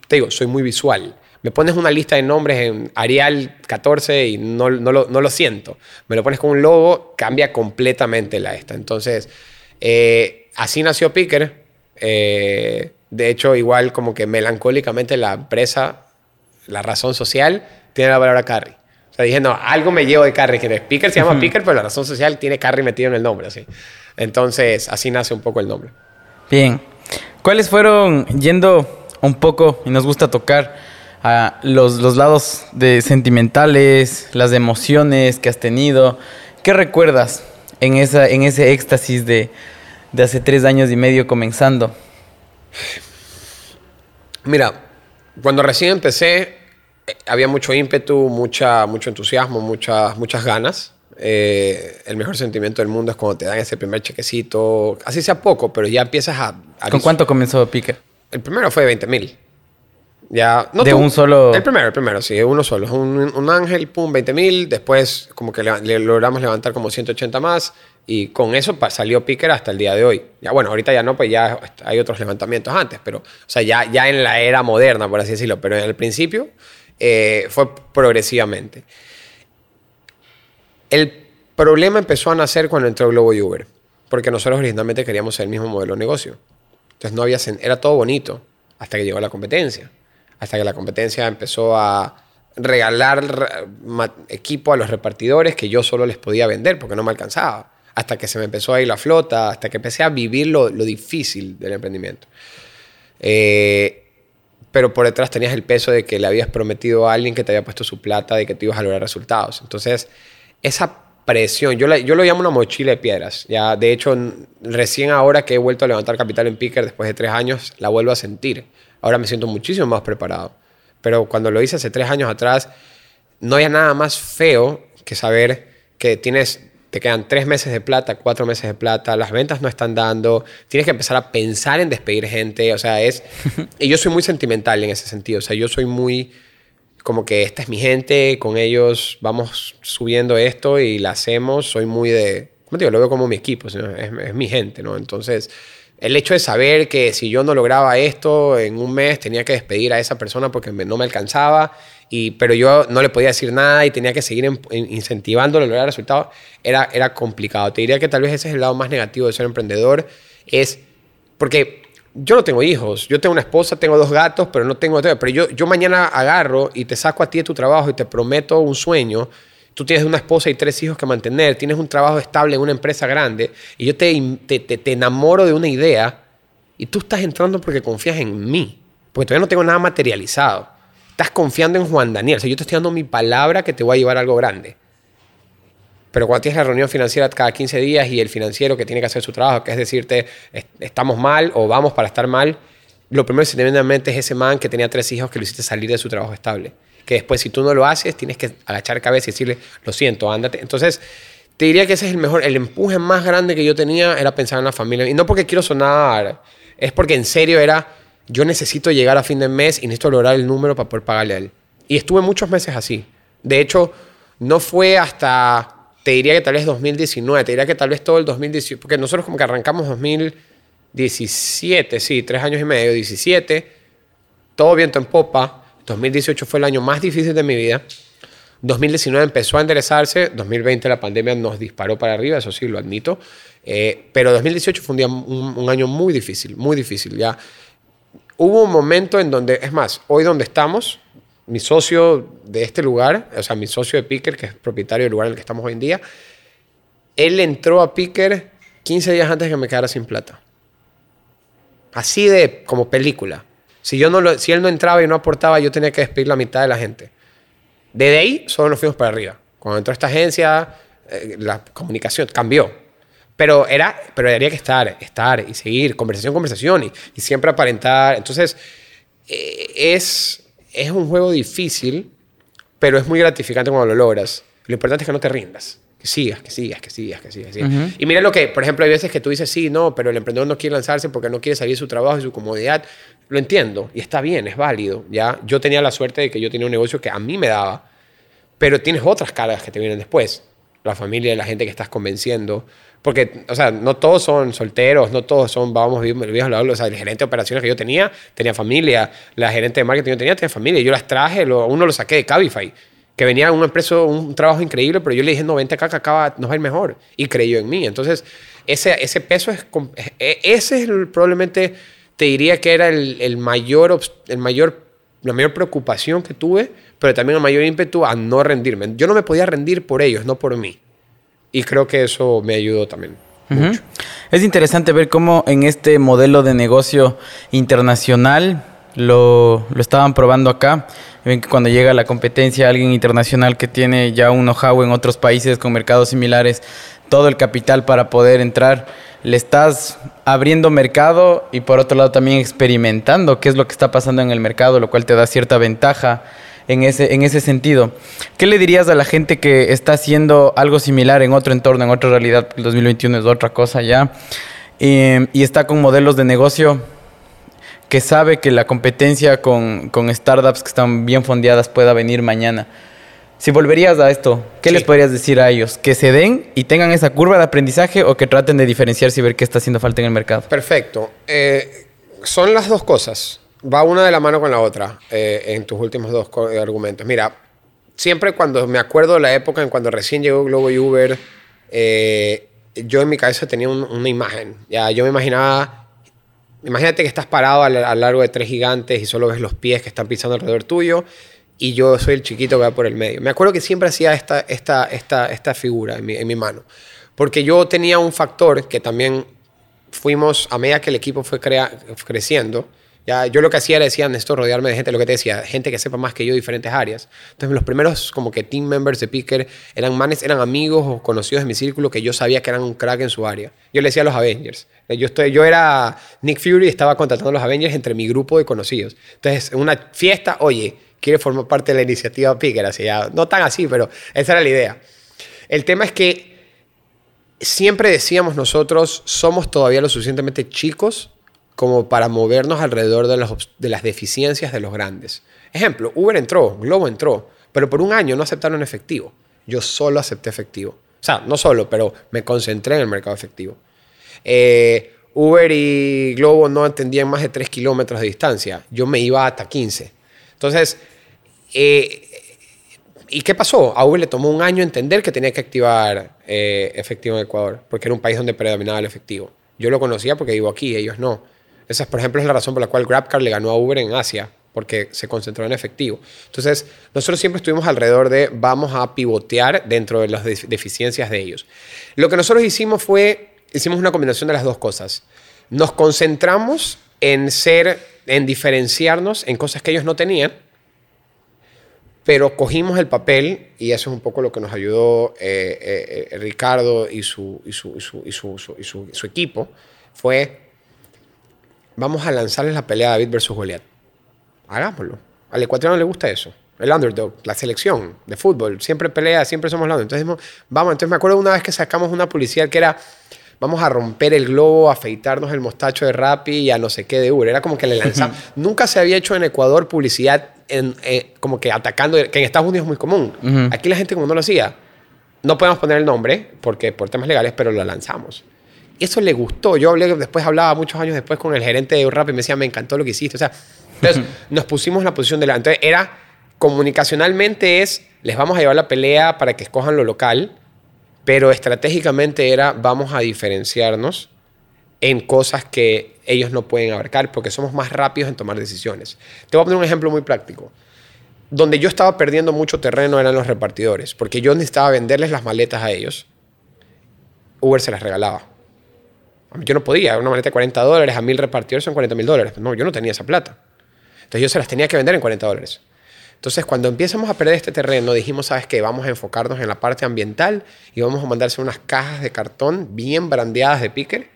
te digo, soy muy visual. Me pones una lista de nombres en Arial 14 y no, no, lo, no lo siento. Me lo pones con un logo, cambia completamente la esta. Entonces, eh, así nació Picker. Eh, de hecho, igual como que melancólicamente la empresa, la razón social, tiene la palabra Carrie. Sea, dije, no, algo me llevo de Carrie, que Picker se llama Picker, pero la razón social tiene Carrie metido en el nombre, así. Entonces, así nace un poco el nombre. Bien. ¿Cuáles fueron, yendo un poco, y nos gusta tocar, a los, los lados de sentimentales, las emociones que has tenido? ¿Qué recuerdas en, esa, en ese éxtasis de, de hace tres años y medio comenzando? Mira, cuando recién empecé, había mucho ímpetu, mucha, mucho entusiasmo, muchas, muchas ganas. Eh, el mejor sentimiento del mundo es cuando te dan ese primer chequecito, así sea poco, pero ya empiezas a... a ¿Con cuánto comenzó Picker? El primero fue de 20 mil. Ya, no ¿De tú. un solo- El primero, el primero, sí, uno solo. Un, un ángel, pum, 20 mil. Después, como que le, le logramos levantar como 180 más. Y con eso salió Picker hasta el día de hoy. Ya, bueno, ahorita ya no, pues ya hay otros levantamientos antes. Pero, o sea, ya, ya en la era moderna, por así decirlo. Pero en el principio eh, fue progresivamente. El problema empezó a nacer cuando entró Globo y Uber. Porque nosotros originalmente queríamos ser el mismo modelo de negocio. Entonces no había, era todo bonito hasta que llegó la competencia. Hasta que la competencia empezó a regalar equipo a los repartidores que yo solo les podía vender porque no me alcanzaba. Hasta que se me empezó a ir la flota, hasta que empecé a vivir lo, lo difícil del emprendimiento. Eh, pero por detrás tenías el peso de que le habías prometido a alguien que te había puesto su plata, de que te ibas a lograr resultados. Entonces, esa presión, yo, la- yo lo llamo una mochila de piedras. Ya, de hecho, recién ahora que he vuelto a levantar capital en Picker después de tres años, la vuelvo a sentir. Ahora me siento muchísimo más preparado. Pero cuando lo hice hace tres años atrás, no había nada más feo que saber que tienes, te quedan tres meses de plata, cuatro meses de plata, las ventas no están dando, tienes que empezar a pensar en despedir gente, o sea, es... [laughs] y yo soy muy sentimental en ese sentido, o sea, yo soy muy como que esta es mi gente, con ellos vamos subiendo esto y la hacemos, soy muy de... ¿Cómo te digo? Lo veo como mi equipo, es, es mi gente, ¿no? Entonces, el hecho de saber que si yo no lograba esto en un mes, tenía que despedir a esa persona porque no me alcanzaba, y, pero yo no le podía decir nada y tenía que seguir incentivándolo a lograr resultados, era, era complicado. Te diría que tal vez ese es el lado más negativo de ser emprendedor, es porque yo no tengo hijos, yo tengo una esposa, tengo dos gatos, pero no tengo... Pero yo, yo mañana agarro y te saco a ti de tu trabajo y te prometo un sueño. Tú tienes una esposa y tres hijos que mantener, tienes un trabajo estable en una empresa grande y yo te, te, te- enamoro de una idea y tú estás entrando porque confías en mí, porque todavía no tengo nada materializado. Estás confiando en Juan Daniel, o sea, yo te estoy dando mi palabra que te voy a llevar algo grande. Pero cuando tienes la reunión financiera cada 15 días y el financiero que tiene que hacer su trabajo, que es decirte, "Est- estamos mal o vamos para estar mal, lo primero que se te viene a mente es ese man que tenía tres hijos que lo hiciste salir de su trabajo estable. Que después, si tú no lo haces, tienes que agachar cabeza y decirle, lo siento, ándate. Entonces, te diría que ese es el mejor, el empuje más grande que yo tenía era pensar en la familia. Y no porque quiero sonar, es porque en serio era, yo necesito llegar a fin de mes y necesito lograr el número para poder pagarle a él. Y estuve muchos meses así. De hecho, no fue hasta, te diría que tal vez 2019, te diría que tal vez todo el 2018, porque nosotros como que arrancamos 2017, sí, tres años y medio, 17, todo viento en popa. 2018 fue el año más difícil de mi vida. 2019 empezó a enderezarse, 2020 la pandemia nos disparó para arriba, eso sí, lo admito, eh, pero 2018 fue un, día, un, un año muy difícil, muy difícil. Ya hubo un momento en donde, es más, hoy donde estamos, mi socio de este lugar, o sea, mi socio de Picker, que es propietario del lugar en el que estamos hoy en día, él entró a Picker 15 días antes de que me quedara sin plata. Así de como película. Si, yo no si él no entraba y no aportaba, yo tenía que despedir la mitad de la gente. Desde ahí solo nos fuimos para arriba. Cuando entró esta agencia, eh, la comunicación cambió. Pero era, pero habría que estar, estar y seguir, conversación, conversación y, y siempre aparentar. Entonces, eh, es, es un juego difícil, pero es muy gratificante cuando lo logras. Lo importante es que no te rindas. Que sigas, que sigas, que sigas, que sigas. que sigas. Y mira lo que, por ejemplo, hay veces que tú dices, sí, no, pero el emprendedor no quiere lanzarse porque no quiere salir de su trabajo y su comodidad. Lo entiendo y está bien, es válido. ¿ya? Yo tenía la suerte de que yo tenía un negocio que a mí me daba, pero tienes otras cargas que te vienen después. La familia, la gente que estás convenciendo. Porque, o sea, no todos son solteros, no todos son, vamos, vivimos la O sea, el gerente de operaciones que yo tenía, tenía familia. La gerente de marketing que yo tenía, tenía familia. Yo las traje, lo- uno lo saqué de Cabify. Que venía una empresa, un trabajo increíble, pero yo le dije, no, vente acá que acá nos va a ir mejor. Y creyó en mí. Entonces, ese, ese peso es... com- e- Ese es el- probablemente, te diría que era el, el mayor, el mayor, la mayor preocupación que tuve, pero también el mayor ímpetu a no rendirme. Yo no me podía rendir por ellos, no por mí. Y creo que eso me ayudó también. Ujú. Es interesante ver cómo en este modelo de negocio internacional lo, lo estaban probando acá. Ven que cuando llega la competencia, alguien internacional que tiene ya un know-how en otros países con mercados similares, todo el capital para poder entrar, le estás abriendo mercado y por otro lado también experimentando qué es lo que está pasando en el mercado, lo cual te da cierta ventaja en ese, en ese sentido. ¿Qué le dirías a la gente que está haciendo algo similar en otro entorno, en otra realidad? El 2021 es otra cosa ya. eh, y está con modelos de negocio que sabe que la competencia con, con startups que están bien fondeadas pueda venir mañana. Si volverías a esto, ¿qué Sí. les podrías decir a ellos? ¿Que se den y tengan esa curva de aprendizaje o que traten de diferenciarse y ver qué está haciendo falta en el mercado? Perfecto. Eh, son las dos cosas. Va una de la mano con la otra eh, en tus últimos dos argumentos. Mira, siempre cuando me acuerdo de la época en cuando recién llegó Globo y Uber, eh, yo en mi cabeza tenía un- una imagen. Ya, yo me imaginaba, imagínate que estás parado a largo de tres gigantes y solo ves los pies que están pisando alrededor tuyo y yo soy el chiquito que va por el medio. Me acuerdo que siempre hacía esta, esta, esta, esta figura en mi, en mi mano, porque yo tenía un factor que también fuimos, a medida que el equipo fue crea- creciendo, yo lo que hacía era decía, necesito rodearme de gente, lo que te decía, gente que sepa más que yo diferentes áreas. Entonces, los primeros como que team members de Picker eran manes, eran amigos o conocidos de mi círculo que yo sabía que eran un crack en su área. Yo le decía a los Avengers. Yo, estoy, yo era Nick Fury y estaba contratando a los Avengers entre mi grupo de conocidos. Entonces, en una fiesta, oye, quiere formar parte de la iniciativa Picker, así ya, no tan así, pero esa era la idea. El tema es que siempre decíamos nosotros, somos todavía lo suficientemente chicos como para movernos alrededor de, las deficiencias de los grandes. Ejemplo, Uber entró, Globo entró, pero por un año no aceptaron efectivo. Yo solo acepté efectivo. O sea, no solo, pero me concentré en el mercado efectivo. Eh, Uber y Globo no entendían más de 3 kilómetros de distancia. Yo me iba hasta 15. Entonces, eh, ¿Y qué pasó? A Uber le tomó un año entender que tenía que activar eh, efectivo en Ecuador, porque era un país donde predominaba el efectivo. Yo lo conocía porque vivo aquí, ellos no. Esa, por ejemplo, es la razón por la cual GrabCar le ganó a Uber en Asia, porque se concentró en efectivo. Entonces, nosotros siempre estuvimos alrededor de vamos a pivotear dentro de las def- deficiencias de ellos. Lo que nosotros hicimos fue, hicimos una combinación de las dos cosas. Nos concentramos en ser, en diferenciarnos en cosas que ellos no tenían, pero cogimos el papel, y eso es un poco lo que nos ayudó Ricardo y, su equipo, fue, vamos a lanzarles la pelea David versus Goliat. Hagámoslo. Al ecuatoriano le gusta eso. El underdog, la selección de fútbol, siempre pelea, siempre somos los Entonces, dijimos, vamos, entonces me acuerdo una vez que sacamos una publicidad que era, vamos a romper el globo, a afeitarnos el mostacho de Rappi y a no sé qué de Uber. Era como que le [laughs] lanzamos. Nunca se había hecho en Ecuador publicidad en, eh, como que atacando, que en Estados Unidos es muy común. Aquí la gente como no lo hacía. No podemos poner el nombre porque por temas legales, pero lo lanzamos. Y eso le gustó. Yo hablé, después hablaba muchos años después con el gerente de Rappi y me decía, me encantó lo que hiciste. O sea, entonces nos pusimos en la posición de la... Entonces era comunicacionalmente es, les vamos a llevar la pelea para que escojan lo local, pero estratégicamente era, vamos a diferenciarnos en cosas que ellos no pueden abarcar porque somos más rápidos en tomar decisiones. Te voy a poner un ejemplo muy práctico. Donde yo estaba perdiendo mucho terreno eran los repartidores, porque yo necesitaba venderles las maletas a ellos. Uber se las regalaba. Yo no podía, una maleta de 40 dólares a mil repartidores son 40 mil dólares. No, yo no tenía esa plata. Entonces yo se las tenía que vender en 40 dólares. Entonces cuando empezamos a perder este terreno, dijimos, ¿sabes qué? Vamos a enfocarnos en la parte ambiental y vamos a mandarse unas cajas de cartón bien brandeadas de picker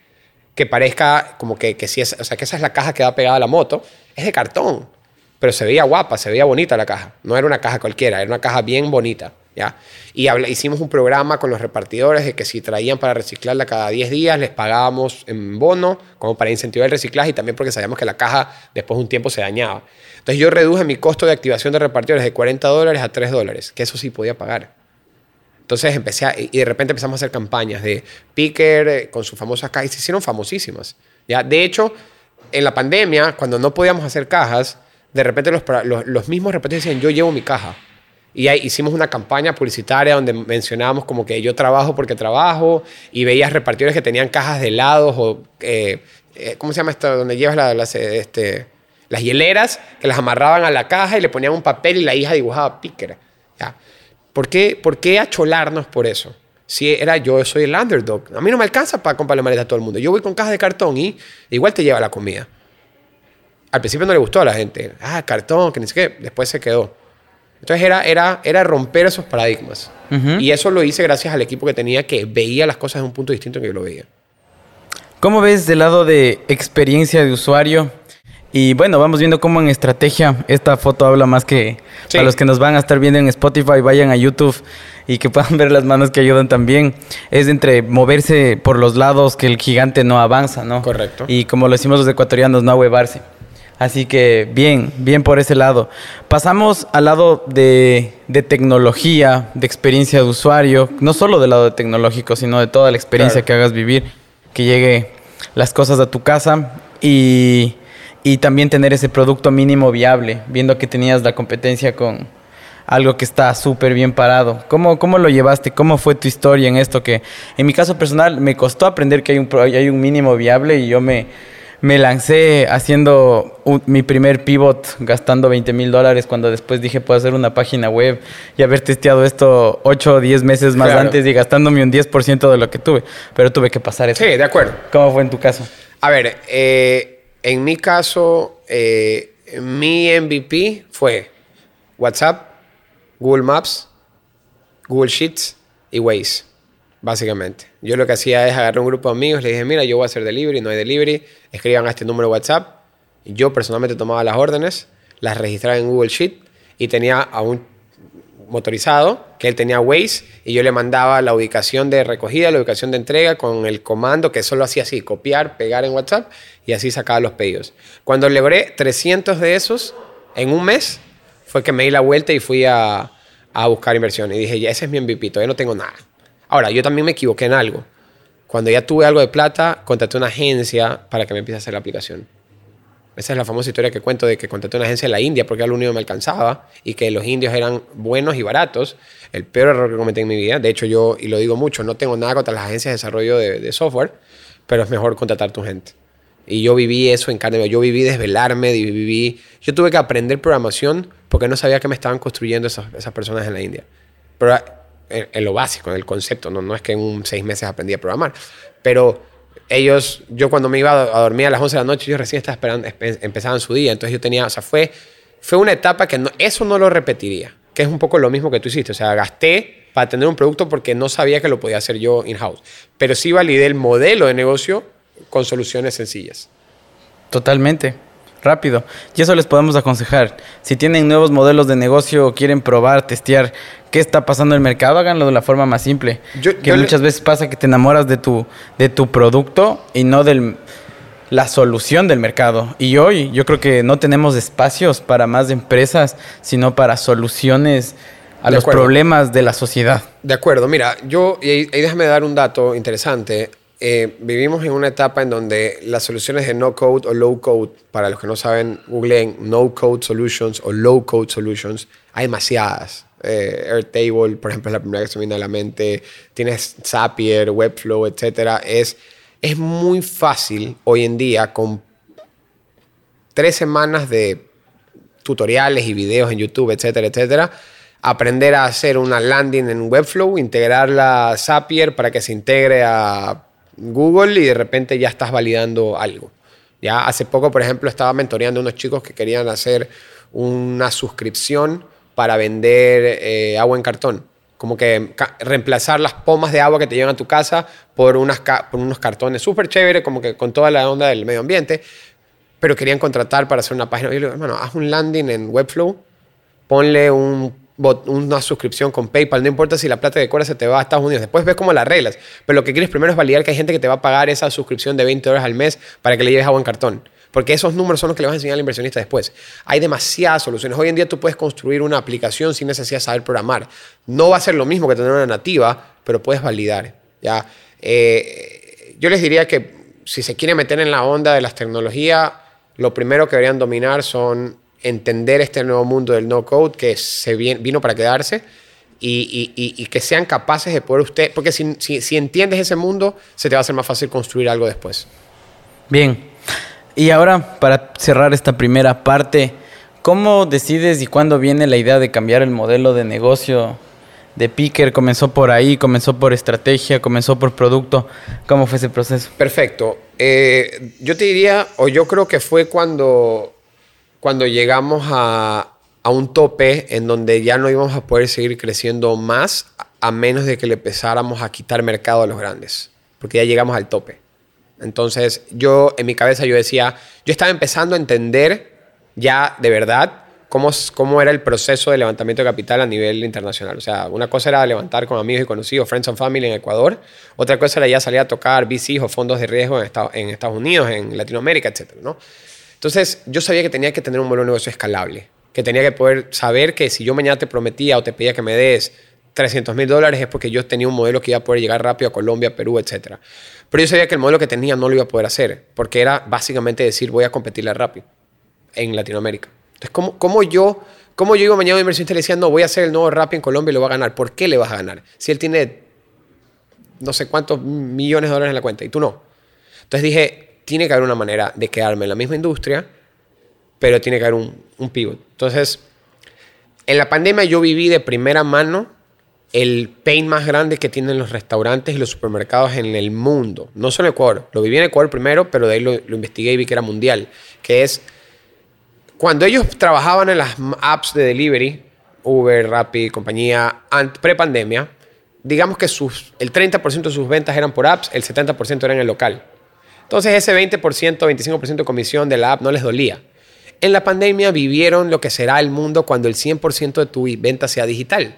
que parezca como que, que si es, o sea, que esa es la caja que va pegada a la moto. Es de cartón, pero se veía guapa, se veía bonita la caja. No era una caja cualquiera, era una caja bien bonita. Y hicimos un programa con los repartidores de que si traían para reciclarla cada 10 días, les pagábamos en bono, como para incentivar el reciclaje y también porque sabíamos que la caja después de un tiempo se dañaba. Entonces yo reduje mi costo de activación de repartidores de 40 dólares a 3 dólares, que eso sí podía pagar. Entonces empecé y de repente empezamos a hacer campañas de Picker eh, con sus famosas cajas y se hicieron famosísimas. ¿ya? De hecho, en la pandemia, cuando no podíamos hacer cajas, de repente los, los, los mismos repartidores decían, yo llevo mi caja. Y hicimos una campaña publicitaria donde mencionábamos como que yo trabajo porque trabajo y veías repartidores que tenían cajas de helados o, eh, eh, ¿cómo se llama esto? Donde llevas las, este, hieleras, que las amarraban a la caja y le ponían un papel y la hija dibujaba picker. ¿ya? ¿Por, qué, ¿Por qué acholarnos por eso? Si era yo, soy el underdog. A mí no me alcanza para comprarle maleta a todo el mundo. Yo voy con cajas de cartón y igual te lleva la comida. Al principio no le gustó a la gente. Ah, cartón, que ni sé qué. Después se quedó. Entonces era, era, era romper esos paradigmas. Y eso lo hice gracias al equipo que tenía que veía las cosas de un punto distinto en que yo lo veía. ¿Cómo ves del lado de experiencia de usuario? Y bueno, vamos viendo cómo en estrategia esta foto habla más que para los que nos van a estar viendo en Spotify, vayan a YouTube y que puedan [laughs] ver las manos que ayudan también. Es entre moverse por los lados que el gigante no avanza, ¿no? Correcto. Y como lo decimos los ecuatorianos, no huevarse. Así que bien, bien por ese lado. Pasamos al lado de, tecnología, de experiencia de usuario, no solo del lado de tecnológico, sino de toda la experiencia que hagas vivir, que llegue las cosas a tu casa y, también tener ese producto mínimo viable, viendo que tenías la competencia con algo que está súper bien parado. ¿Cómo, ¿Cómo lo llevaste? ¿Cómo fue tu historia en esto? Que en mi caso personal me costó aprender que hay un, hay un mínimo viable y yo me me lancé haciendo mi primer pivot gastando 20 mil dólares cuando después dije puedo hacer una página web y haber testeado esto 8 o 10 meses más antes y gastándome un 10% de lo que tuve. Pero tuve que pasar eso. Sí, de acuerdo. ¿Cómo fue en tu caso? A ver, eh, en mi caso, eh, mi MVP fue WhatsApp, Google Maps, Google Sheets y Waze básicamente. Yo lo que hacía es agarrar un grupo de amigos, le dije, mira, yo voy a hacer delivery, no hay delivery, escriban a este número WhatsApp. Yo personalmente tomaba las órdenes, las registraba en Google Sheet y tenía a un motorizado, que él tenía Waze, y yo le mandaba la ubicación de recogida, la ubicación de entrega con el comando que solo hacía así, copiar, pegar en WhatsApp, y así sacaba los pedidos. Cuando logré 300 de esos en un mes, fue que me di la vuelta y fui a, a buscar inversión. Y dije, ya ese es mi MVP, todavía no tengo nada. Ahora, yo también me equivoqué en algo. Cuando ya tuve algo de plata, contraté una agencia para que me empiece a hacer la aplicación. Esa es la famosa historia que cuento de que contraté una agencia en la India porque era lo único que me alcanzaba y que los indios eran buenos y baratos. El peor error que cometí en mi vida. De hecho, yo, y lo digo mucho, no tengo nada contra las agencias de desarrollo de, software, pero es mejor contratar tu gente. Y yo viví eso en carne. Yo viví desvelarme, viví... Yo tuve que aprender programación porque no sabía que me estaban construyendo esas, esas personas en la India. Pero en, lo básico, en el concepto. No, no es que en un seis meses aprendí a programar. Pero ellos, yo cuando me iba a dormir a las 11 de la noche, yo recién estaba esperando, empezaban su día. Entonces yo tenía, o sea, fue, fue una etapa que no, eso no lo repetiría. Que es un poco lo mismo que tú hiciste. O sea, gasté para tener un producto porque no sabía que lo podía hacer yo in-house. Pero sí validé el modelo de negocio con soluciones sencillas. Totalmente rápido. Y eso les podemos aconsejar. Si tienen nuevos modelos de negocio o quieren probar, testear qué está pasando en el mercado, háganlo de la forma más simple. que muchas veces pasa que te enamoras de tu, de tu producto y no de la solución del mercado. Y hoy yo creo que no tenemos espacios para más empresas, sino para soluciones a los problemas de la sociedad. De acuerdo, mira, yo, y, y déjame dar un dato interesante. Eh, vivimos en una etapa en donde las soluciones de no code o low code, para los que no saben, googleen no code solutions o low code solutions, hay demasiadas. Eh, Airtable, por ejemplo, es la primera que se me viene a la mente. Tienes Zapier, Webflow, etc. Es, es muy fácil hoy en día con tres semanas de tutoriales y videos en YouTube, etcétera, etcétera, aprender a hacer una landing en Webflow, integrarla a Zapier para que se integre a Google y de repente ya estás validando algo. Ya hace poco, por ejemplo, estaba mentoreando a unos chicos que querían hacer una suscripción para vender eh, agua en cartón. Como que reemplazar las pomas de agua que te llegan a tu casa por, unos cartones súper chévere, como que con toda la onda del medio ambiente. Pero querían contratar para hacer una página. Yo haz un landing en Webflow, ponle un una suscripción con PayPal, no importa si la plata de Cora se te va a Estados Unidos, después ves cómo las reglas, pero lo que quieres primero es validar que hay gente que te va a pagar esa suscripción de 20 dólares al mes para que le lleves agua en cartón. Porque esos números son los que le vas a enseñar al inversionista después. Hay demasiadas soluciones. Hoy en día tú puedes construir una aplicación sin necesidad de saber programar. No va a ser lo mismo que tener una nativa, pero puedes validar. ¿ya? Eh, yo les diría que si se quiere meter en la onda de las tecnologías, lo primero que deberían dominar son entender este nuevo mundo del no code que se vino para quedarse y, que sean capaces de poder usted, porque si, si, entiendes ese mundo, se te va a hacer más fácil construir algo después. Bien, y ahora para cerrar esta primera parte, ¿cómo decides y cuándo viene la idea de cambiar el modelo de negocio de Picker? ¿Comenzó por ahí, comenzó por estrategia, comenzó por producto? ¿Cómo fue ese proceso? Perfecto. Eh, yo te diría, o yo creo que fue cuando cuando llegamos a, un tope en donde ya no íbamos a poder seguir creciendo más a menos de que le empezáramos a quitar mercado a los grandes, porque ya llegamos al tope. Entonces yo en mi cabeza yo decía, yo estaba empezando a entender ya de verdad cómo, cómo era el proceso de levantamiento de capital a nivel internacional. O sea, una cosa era levantar con amigos y conocidos, friends and family en Ecuador, otra cosa era ya salir a tocar VCs o fondos de riesgo en Estados, Unidos, en Latinoamérica, etc. ¿no? Entonces, yo sabía que tenía que tener un modelo de negocio escalable, que tenía que poder saber que si yo mañana te prometía o te pedía que me des 300 mil dólares es porque yo tenía un modelo que iba a poder llegar rápido a Colombia, Perú, etc. Pero yo sabía que el modelo que tenía no lo iba a poder hacer, porque era básicamente decir voy a competirle rápido en Latinoamérica. Entonces, ¿cómo, cómo yo, cómo yo iba mañana a un inversionista y le decía, no, voy a hacer el nuevo rap en Colombia y lo va a ganar? ¿Por qué le vas a ganar? Si él tiene no sé cuántos millones de dólares en la cuenta y tú no. Entonces dije, tiene que haber una manera de quedarme en la misma industria, pero tiene que haber un, un pivot. Entonces, en la pandemia yo viví de primera mano el pain más grande que tienen los restaurantes y los supermercados en el mundo. No solo en Ecuador. Lo viví en Ecuador primero, pero de ahí lo, investigué y vi que era mundial. Que es cuando ellos trabajaban en las apps de delivery, Uber, Rappi, compañía, pre-pandemia, digamos que el 30% de sus ventas eran por apps, el 70% era en el local. Entonces ese 20%, 25% de comisión de la app no les dolía. En la pandemia vivieron lo que será el mundo cuando el 100% de tu venta sea digital.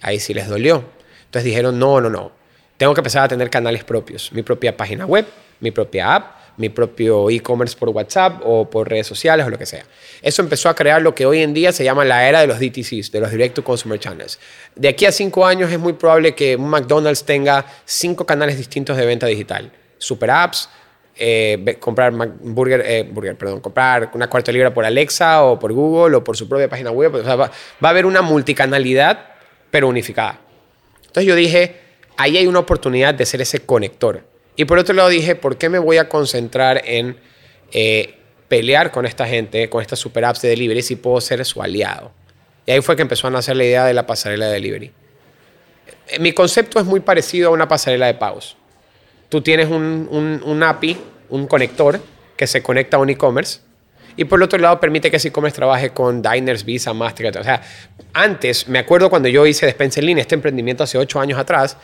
Ahí sí les dolió. Entonces dijeron, no, no, no. Tengo que empezar a tener canales propios. Mi propia página web, mi propia app, mi propio e-commerce por WhatsApp o por redes sociales o lo que sea. Eso empezó a crear lo que hoy en día se llama la era de los DTCs, de los Direct to Consumer Channels. De aquí a cinco años es muy probable que un McDonald's tenga cinco canales distintos de venta digital. Super apps, eh, comprar burger, eh, burger, perdón, comprar una cuarta libra por Alexa o por Google o por su propia página web. va, va, a haber una multicanalidad, pero unificada. Entonces yo dije, ahí hay una oportunidad de ser ese conector. Y por otro lado dije, ¿por qué me voy a concentrar en eh, pelear con esta gente, con estas super apps de delivery, si puedo ser su aliado? Y ahí fue que empezó a nacer la idea de la pasarela de delivery. Mi concepto es muy parecido a una pasarela de pagos tú tienes un, un, API, un conector que se conecta a un e-commerce y por el otro lado permite que ese e-commerce trabaje con Diners, Visa, Mastercard. O sea, antes, me acuerdo cuando yo hice Despensa en línea, este emprendimiento hace ocho años atrás,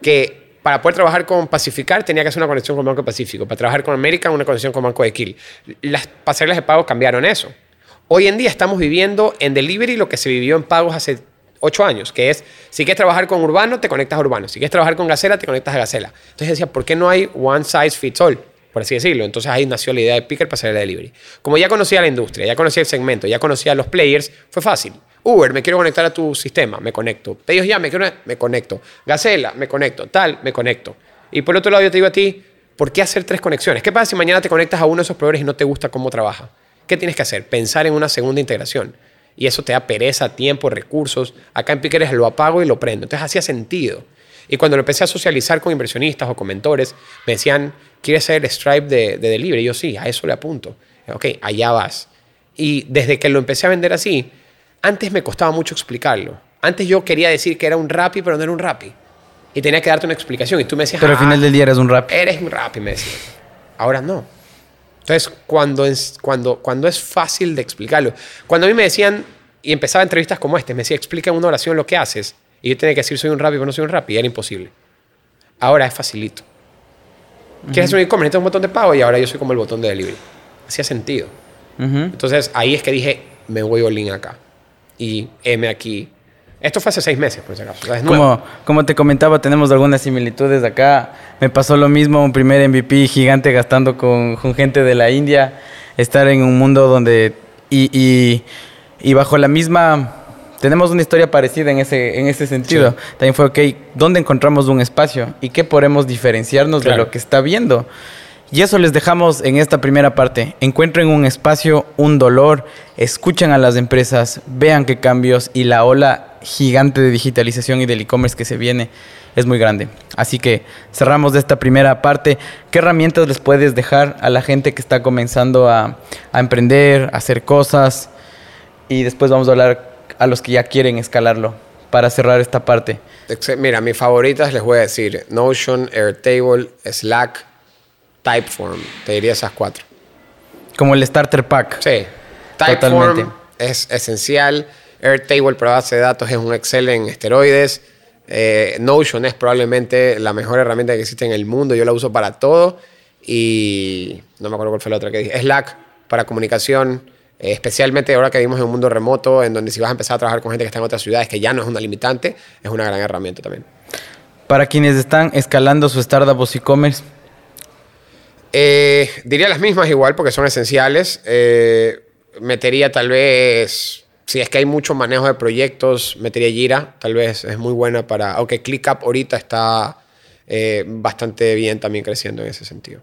que para poder trabajar con Pacificar tenía que hacer una conexión con Banco Pacífico. Para trabajar con América, una conexión con Banco de Kill. Las pasarelas de pago cambiaron eso. Hoy en día estamos viviendo en delivery lo que se vivió en pagos hace ocho años, que es, si quieres trabajar con Urbano, te conectas a Urbano. Si quieres trabajar con Gacela, te conectas a Gacela. Entonces decía, ¿por qué no hay one size fits all? Por así decirlo. Entonces ahí nació la idea de Picker para hacer el delivery. Como ya conocía la industria, ya conocía el segmento, ya conocía los players, fue fácil. Uber, me quiero conectar a tu sistema, me conecto. Pedidos ya, me, quiero, me conecto. Gacela, me conecto. Tal, me conecto. Y por otro lado, yo te digo a ti, ¿por qué hacer tres conexiones? ¿Qué pasa si mañana te conectas a uno de esos proveedores y no te gusta cómo trabaja? ¿Qué tienes que hacer? Pensar en una segunda integración. Y eso te da pereza, tiempo, recursos. Acá en Picker lo apago y lo prendo. Entonces hacía sentido. Y cuando lo empecé a socializar con inversionistas o con mentores, me decían, ¿quieres ser el Stripe de, de delivery? Y yo sí, a eso le apunto. Ok, allá vas. Y desde que lo empecé a vender así, antes me costaba mucho explicarlo. Antes yo quería decir que era un Rappi, pero no era un Rappi. Y tenía que darte una explicación. Y tú me decías, Pero al final "Ah, del día eres un rap. Eres un Rappi, me decías. Ahora no. Entonces, cuando es, cuando, cuando es fácil de explicarlo. Cuando a mí me decían, y empezaba entrevistas como este, me decía, explica en una oración lo que haces. Y yo tenía que decir, soy un Rappi, pero no soy un. Y era imposible. Ahora es facilito. ¿Quieres hacer un e-commerce? Necesitas un botón de pago y ahora yo soy como el botón de delivery. Hacía sentido. Entonces ahí es que dije, me voy all acá. Y M aquí. Esto fue hace seis meses, por si acaso. O sea. Como, como te comentaba, tenemos algunas similitudes acá. Me pasó lo mismo, un primer MVP gigante gastando con, con gente de la India, estar en un mundo donde... Y, y, y bajo la misma... Tenemos una historia parecida en ese, en ese sentido. Sí. También fue, ok, ¿dónde encontramos un espacio? ¿Y qué podemos diferenciarnos de Claro. lo que está viendo? Y eso les dejamos en esta primera parte. Encuentren un espacio, un dolor, escuchen a las empresas, vean qué cambios y la ola gigante de digitalización y del e-commerce que se viene es muy grande. Así que cerramos de esta primera parte. ¿Qué herramientas les puedes dejar a la gente que está comenzando a, a emprender, a hacer cosas? Y después vamos a hablar a los que ya quieren escalarlo para cerrar esta parte. Mira, mis favoritas les voy a decir Notion, Airtable, Slack, Typeform. Te diría esas cuatro. Como el starter pack. Sí. Totalmente. Typeform es esencial. Airtable para base de datos es un Excel en esteroides. Eh, Notion es probablemente la mejor herramienta que existe en el mundo. Yo la uso para todo. Y no me acuerdo cuál fue la otra que dije. Slack para comunicación. eh, especialmente ahora que vivimos en un mundo remoto, en donde si vas a empezar a trabajar con gente que está en otras ciudades, que ya no es una limitante, es una gran herramienta también. Para quienes están escalando su startup o e-commerce, Eh, diría las mismas igual porque son esenciales. Metería tal vez, si es que hay mucho manejo de proyectos, metería Jira. Tal vez es muy buena para... Aunque ClickUp ahorita está eh, bastante bien también creciendo en ese sentido.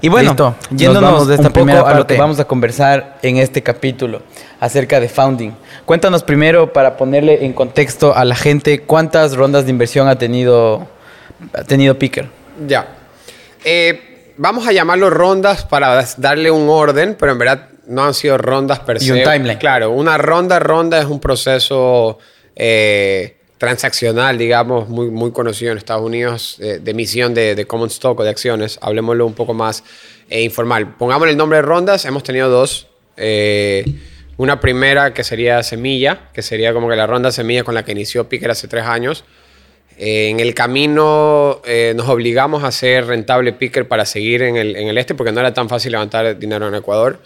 Y bueno, Listo. yéndonos Nos vamos de esta un poco primera a lo parte. que vamos a conversar en este capítulo acerca de founding. Cuéntanos primero para ponerle en contexto a la gente cuántas rondas de inversión ha tenido ha tenido Picker. Ya. Eh, vamos a llamarlo rondas para darle un orden, pero en verdad no han sido rondas per Y se. un timeline. Claro, una ronda, ronda es un proceso eh, transaccional, digamos, muy, muy conocido en Estados Unidos, eh, de emisión de, de common stock o de acciones. Hablemoslo un poco más eh, informal. Pongamos el nombre de rondas, hemos tenido dos. Eh, una primera que sería Semilla, que sería como que la ronda Semilla con la que inició Picker hace tres años. Eh, en el camino eh, nos obligamos a hacer rentable picker para seguir en el, en el este porque no era tan fácil levantar dinero en Ecuador.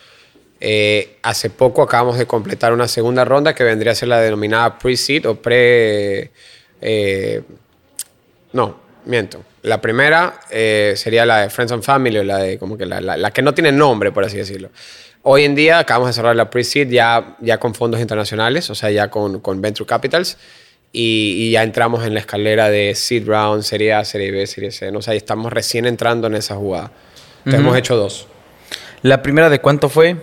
Eh, hace poco acabamos de completar una segunda ronda que vendría a ser la denominada pre-seed o pre... eh, no, miento. La primera eh, sería la de Friends and Family, la de como que la, la- la que no tiene nombre, por así decirlo. Hoy en día acabamos de cerrar la pre-seed ya, ya con fondos internacionales, o sea, ya con, con Venture Capitals, y, y ya entramos en la escalera de seed round, serie A, serie B, serie C. ¿no? O sea, estamos recién entrando en esa jugada. Entonces hemos hecho dos. La primera de cuánto fue?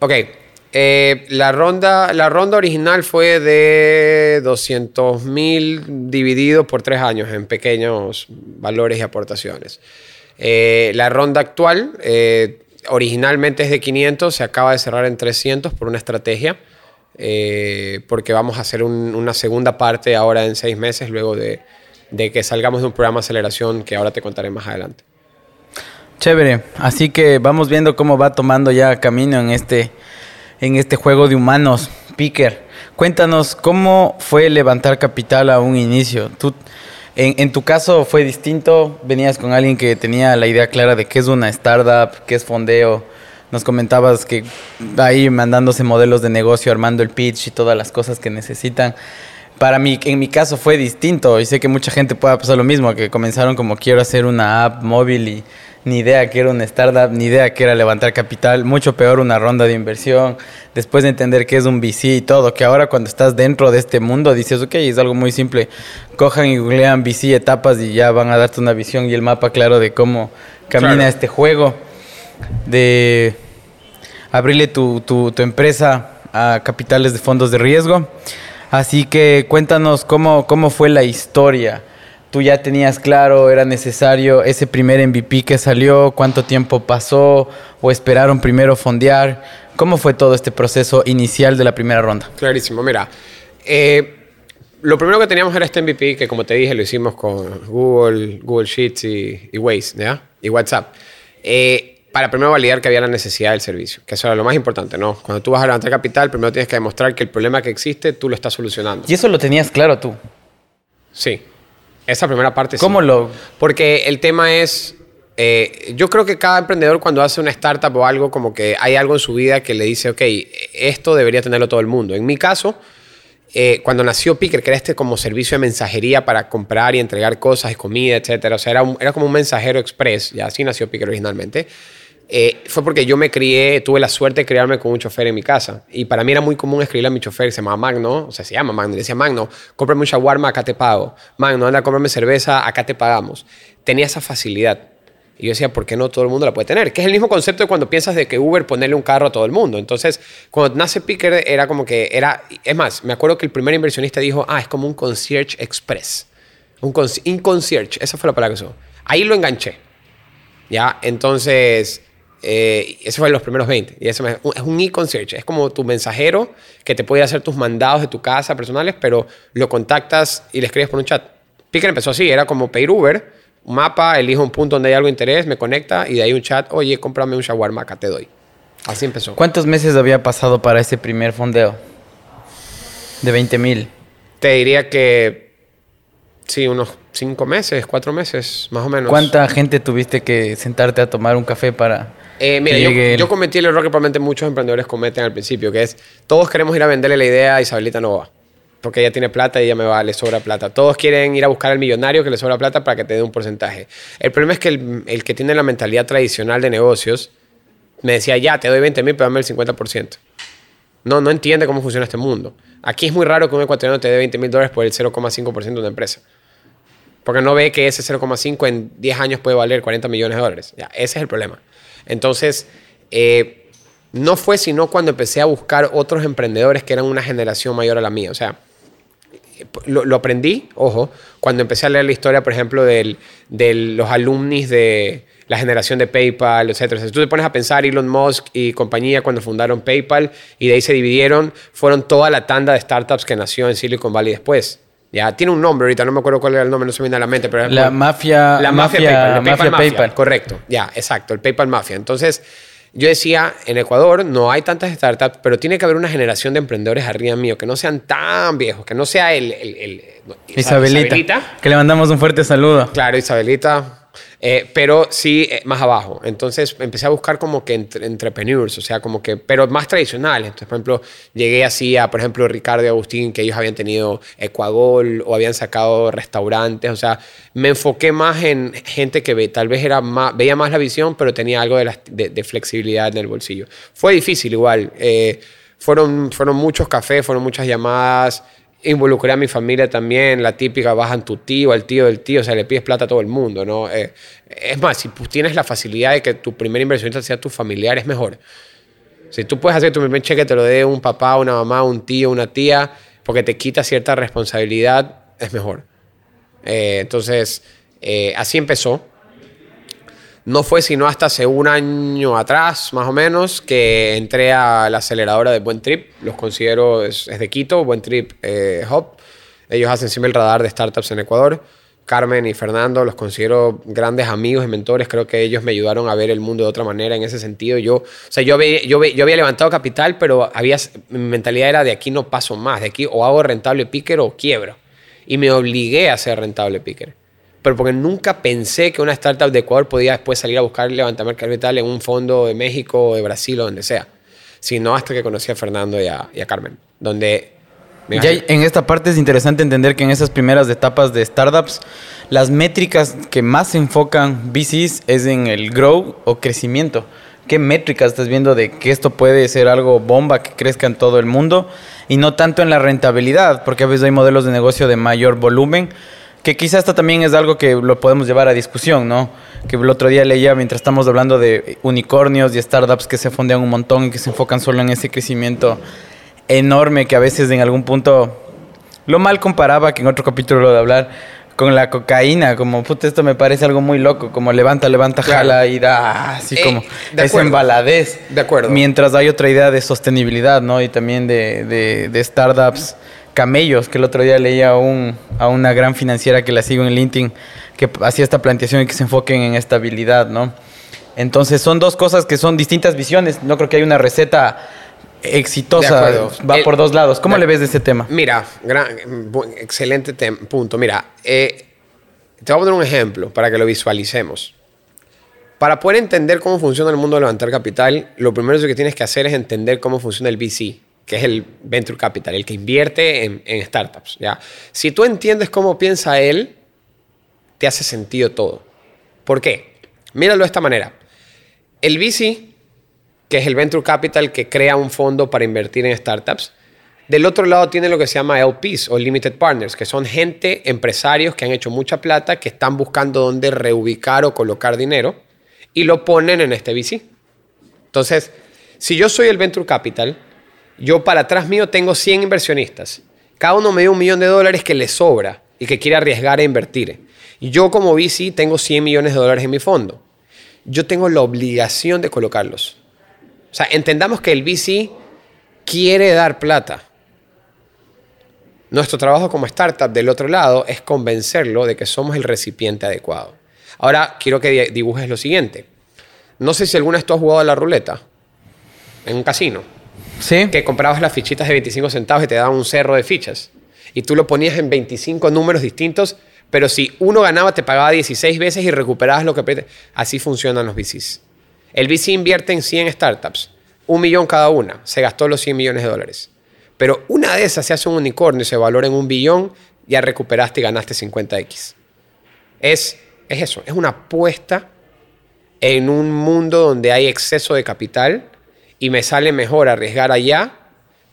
Ok. eh, la, ronda, la ronda original fue de 200 mil dividido por tres años en pequeños valores y aportaciones. Eh, la ronda actual eh, originalmente es de 500, se acaba de cerrar en 300 por una estrategia, eh, porque vamos a hacer un- una segunda parte ahora en seis meses, luego de, de que salgamos de un programa de aceleración que ahora te contaré más adelante. Chévere. Así que vamos viendo cómo va tomando ya camino en este, en este juego de humanos, Picker. Cuéntanos cómo fue levantar capital a un inicio. Tú, en, en tu caso fue distinto. Venías con alguien que tenía la idea clara de qué es una startup, qué es fondeo. Nos comentabas que ahí mandándose modelos de negocio, armando el pitch y todas las cosas que necesitan. Para mí, en mi caso fue distinto y sé que mucha gente pueda pasar lo mismo, que comenzaron como quiero hacer una app móvil y ni idea que era una startup, ni idea que era levantar capital, mucho peor una ronda de inversión, después de entender que es un VC y todo, que ahora cuando estás dentro de este mundo dices, ok, es algo muy simple, cojan y googlean VC etapas y ya van a darte una visión y el mapa claro de cómo camina este juego, de abrirle tu, tu, empresa a capitales de fondos de riesgo. Así que cuéntanos cómo, cómo fue la historia tú ya tenías claro, era necesario ese primer MVP que salió, cuánto tiempo pasó o esperaron primero fondear. ¿Cómo fue todo este proceso inicial de la primera ronda? Clarísimo, mira. Eh, lo primero que teníamos era este MVP que como te dije lo hicimos con Google, Google Sheets y, Waze, ¿ya? Y WhatsApp. Eh, para primero validar que había la necesidad del servicio, que eso era lo más importante, ¿no? Cuando tú vas a levantar capital, primero tienes que demostrar que el problema que existe tú lo estás solucionando. ¿Y eso lo tenías claro tú? Sí. Esa primera parte ¿Cómo lo...? Porque el tema es... Eh, yo creo que cada emprendedor cuando hace una startup o algo, como que hay algo en su vida que le dice, ok, esto debería tenerlo todo el mundo. En mi caso, eh, cuando nació Picker, que era este como servicio de mensajería para comprar y entregar cosas y comida, etcétera, o sea, era, era como un mensajero express, ya así nació Picker originalmente. Eh, fue porque yo me crié, tuve la suerte de criarme con un chofer en mi casa. Y para mí era muy común escribirle a mi chofer, se llamaba Magno, o sea, se llama Magno, le decía, Magno, cómprame un shawarma, acá te pago. Magno, anda a comprarme cerveza, acá te pagamos. Tenía esa facilidad. Y yo decía, ¿por qué no todo el mundo la puede tener? Que es el mismo concepto de cuando piensas de que Uber ponerle un carro a todo el mundo. Entonces, cuando nace Picker era como que era... Es más, me acuerdo que el primer inversionista dijo, ah, es como un concierge express. Un, concierge, esa fue la palabra que usó. Ahí lo enganché. ¿Ya? Entonces eh, eso fue los primeros 20. Y eso es un e-concierge. Es como tu mensajero que te puede hacer tus mandados de tu casa personales, pero lo contactas y le escribes por un chat. Picker empezó así, era como pedir Uber, un mapa, elijo un punto donde hay algo de interés, me conecta y de ahí un chat, oye, cómprame un shawarma, acá te doy. Así empezó. ¿Cuántos meses había pasado para ese primer fondeo? De 20 mil. Te diría que sí, unos cinco meses, cuatro meses, más o menos. ¿Cuánta gente tuviste que sentarte a tomar un café para eh, mira, yo, cometí el error que probablemente muchos emprendedores cometen al principio, que es todos queremos ir a venderle la idea a Isabelita Nova, porque ella tiene plata y ella me va, le sobra plata. Todos quieren ir a buscar al millonario que le sobra plata para que te dé un porcentaje. El problema es que el, que tiene la mentalidad tradicional de negocios me decía, ya, te doy 20 mil, pero dame el 50%. No, no entiende cómo funciona este mundo. Aquí es muy raro que un ecuatoriano te dé 20 mil dólares por el 0,5% de una empresa. Porque no ve que ese 0,5 en 10 años puede valer 40 millones de dólares. Ya, ese es el problema. Entonces, eh, no fue sino cuando empecé a buscar otros emprendedores que eran una generación mayor a la mía. O sea, lo, aprendí, ojo, cuando empecé a leer la historia, por ejemplo, de los alumnis de la generación de PayPal, etc. Si tú te pones a pensar, Elon Musk y compañía cuando fundaron PayPal y de ahí se dividieron, fueron toda la tanda de startups que nació en Silicon Valley después. Ya, tiene un nombre ahorita, no me acuerdo cuál era el nombre, no se me viene a la mente, pero... La mafia... La mafia, PayPal, PayPal, PayPal. Correcto, ya, exacto, el PayPal Mafia. Entonces, yo decía, en Ecuador no hay tantas startups, pero tiene que haber una generación de emprendedores arriba mío, que no sean tan viejos, que no sea el... el, Isabelita, Isabelita, Que le mandamos un fuerte saludo. Claro, Isabelita, eh, pero sí eh, más abajo. Entonces empecé a buscar como que entrepreneurs, o sea, como que, pero más tradicionales. Entonces, por ejemplo, llegué así a, por ejemplo, Ricardo y Agustín, que ellos habían tenido Ecuagol o habían sacado restaurantes. O sea, me enfoqué más en gente que ve, tal vez era más, veía más la visión, pero tenía algo de, de, flexibilidad en el bolsillo. Fue difícil igual. Eh, fueron, fueron muchos cafés, fueron muchas llamadas involucré a mi familia también, la típica bajan tu tío, al tío del tío, o sea, le pides plata a todo el mundo, ¿no? Eh, es más, si tienes la facilidad de que tu primera inversión sea tu familiar, es mejor. Si tú puedes hacer tu primer cheque, te lo dé un papá, una mamá, un tío, una tía, porque te quita cierta responsabilidad, es mejor. Eh, entonces, eh, así empezó. No fue sino hasta hace un año atrás, más o menos, que entré a la aceleradora de Buen Trip. Los considero, es, de Quito, Buen Trip eh, Hub. Ellos hacen siempre el radar de startups en Ecuador. Carmen y Fernando los considero grandes amigos y mentores. Creo que ellos me ayudaron a ver el mundo de otra manera en ese sentido. Yo, o sea, yo, había, yo, yo había levantado capital, pero había, mi mentalidad era de aquí no paso más. De aquí o hago rentable picker o quiebro. Y me obligué a ser rentable picker pero porque nunca pensé que una startup de Ecuador podía después salir a buscar levantar capital en un fondo de México, de Brasil o donde sea, sino hasta que conocí a Fernando y a, Carmen, donde Ya en esta parte es interesante entender que en esas primeras etapas de startups, las métricas que más se enfocan VCs es en el grow o crecimiento. ¿Qué métricas estás viendo de que esto puede ser algo bomba que crezca en todo el mundo? Y no tanto en la rentabilidad, porque a veces hay modelos de negocio de mayor volumen, que quizás esto también es algo que lo podemos llevar a discusión, ¿no? Que el otro día leía mientras estamos hablando de unicornios y startups que se fondean un montón y que se enfocan solo en ese crecimiento enorme que a veces en algún punto lo mal comparaba que en otro capítulo de hablar con la cocaína, como puta, esto me parece algo muy loco, como levanta, levanta, jala y da así eh, como esa embaladez. De acuerdo. Mientras hay otra idea de sostenibilidad, ¿no? Y también de, de, startups camellos, que el otro día leía un, a una gran financiera que la sigo en LinkedIn, que hacía esta planteación y que se enfoquen en estabilidad, ¿no? Entonces son dos cosas que son distintas visiones. No creo que hay una receta exitosa, va por dos lados. ¿Cómo le ves de ese tema? Mira, gran, excelente punto. Mira, eh, te voy a poner un ejemplo para que lo visualicemos. Para poder entender cómo funciona el mundo de levantar capital, lo primero que tienes que hacer es entender cómo funciona el VC, que es el Venture Capital, el que invierte en, startups. ¿ya? Si tú entiendes cómo piensa él, te hace sentido todo. ¿Por qué? Míralo de esta manera. El VC que es el Venture Capital que crea un fondo para invertir en startups. Del otro lado tiene lo que se llama LPs o Limited Partners, que son gente, empresarios que han hecho mucha plata, que están buscando dónde reubicar o colocar dinero y lo ponen en este VC. Entonces, si yo soy el Venture Capital, yo para atrás mío tengo 100 inversionistas. Cada uno me dio un millón de dólares que le sobra y que quiere arriesgar e invertir. Y yo como VC tengo 100 millones de dólares en mi fondo. Yo tengo la obligación de colocarlos. O sea, entendamos que el VC quiere dar plata. Nuestro trabajo como startup del otro lado es convencerlo de que somos el recipiente adecuado. Ahora quiero que dibujes lo siguiente. No sé si alguna vez tú has jugado a la ruleta en un casino. Que comprabas las fichitas de 25 centavos y te daban un cerro de fichas. Y tú lo ponías en 25 números distintos, pero si uno ganaba te pagaba 16 veces y recuperabas lo que... Así funcionan los VCs. El VC invierte en 100 startups, un millón cada una, se gastó los 100 millones de dólares. Pero una de esas se hace un unicornio y se valora en un billón, ya recuperaste y ganaste 50x. Es, es eso, es una apuesta en un mundo donde hay exceso de capital y me sale mejor arriesgar allá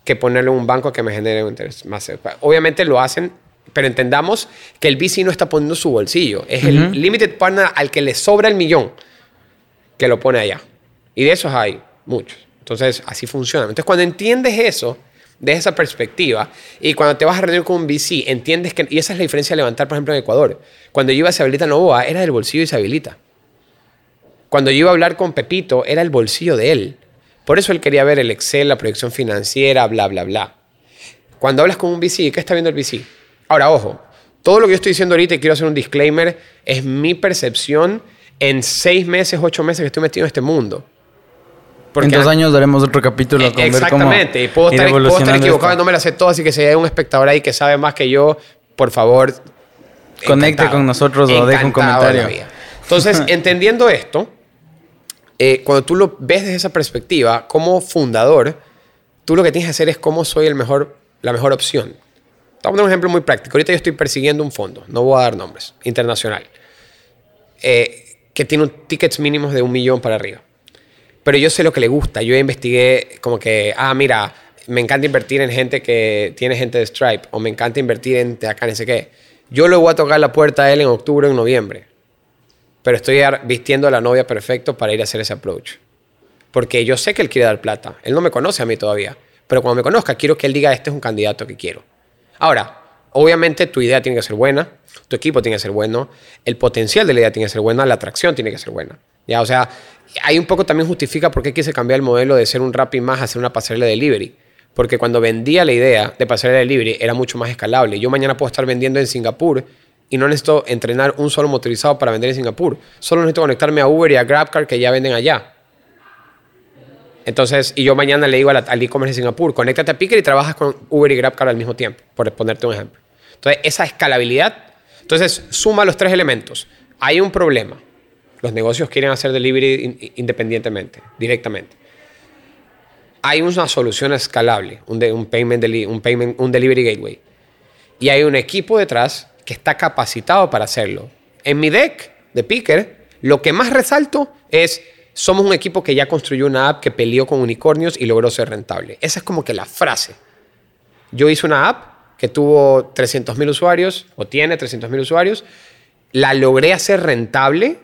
que ponerlo en un banco que me genere un interés más. Obviamente lo hacen, pero entendamos que el VC no está poniendo su bolsillo, es el limited partner al que le sobra el millón que lo pone allá. Y de esos hay muchos. Entonces, así funciona. Entonces, cuando entiendes eso, de esa perspectiva, y cuando te vas a reunir con un VC, entiendes que, y esa es la diferencia de levantar, por ejemplo, en Ecuador. Cuando yo iba a Se Habilita Novoa, era del bolsillo y Se Habilita. Cuando yo iba a hablar con Pepito, era el bolsillo de él. Por eso él quería ver el Excel, la proyección financiera, bla, bla, bla. Cuando hablas con un VC, ¿qué está viendo el VC? Ahora, ojo, todo lo que yo estoy diciendo ahorita, y quiero hacer un disclaimer, es mi percepción en seis meses, ocho meses que estoy metido en este mundo. Porque en dos años daremos otro capítulo. Con exactamente. y puedo, estar, puedo estar, equivocado, no me la sé todas, así que si hay un espectador ahí que sabe más que yo, por favor. Conecte con nosotros o deje un comentario. Entonces, [laughs] entendiendo esto, eh, cuando tú lo ves desde esa perspectiva, como fundador, tú lo que tienes que hacer es cómo soy el mejor, la mejor opción. Vamos a un ejemplo muy práctico. Ahorita yo estoy persiguiendo un fondo, no voy a dar nombres, internacional. Eh, que tiene tickets mínimos de un millón para arriba. Pero yo sé lo que le gusta. Yo investigué como que, ah, mira, me encanta invertir en gente que tiene gente de Stripe o me encanta invertir en acá, no sé qué. Yo le voy a tocar la puerta a él en octubre o en noviembre. Pero estoy vistiendo a la novia perfecto para ir a hacer ese approach. Porque yo sé que él quiere dar plata. Él no me conoce a mí todavía. Pero cuando me conozca, quiero que él diga, este es un candidato que quiero. Ahora, obviamente tu idea tiene que ser buena tu equipo tiene que ser bueno, el potencial de la idea tiene que ser bueno, la atracción tiene que ser buena. ¿ya? O sea, hay un poco también justifica por qué quise cambiar el modelo de ser un Rappi más a ser una pasarela de delivery. Porque cuando vendía la idea de pasarela de delivery era mucho más escalable. Yo mañana puedo estar vendiendo en Singapur y no necesito entrenar un solo motorizado para vender en Singapur. Solo necesito conectarme a Uber y a GrabCar que ya venden allá. Entonces, y yo mañana le digo al e-commerce de Singapur, conéctate a Picker y trabajas con Uber y GrabCar al mismo tiempo, por ponerte un ejemplo. Entonces, esa escalabilidad entonces, suma los tres elementos. Hay un problema. Los negocios quieren hacer delivery independientemente, directamente. hay una solución escalable, un payment, deli- un payment, un delivery gateway. Y hay un equipo detrás que está capacitado para hacerlo. En mi deck de Picker, lo que más resalto es, somos un equipo que ya construyó una app que peleó con unicornios y logró ser rentable. Esa es como que la frase. Yo hice una app que tuvo 300 mil usuarios, o tiene 300 mil usuarios, la logré hacer rentable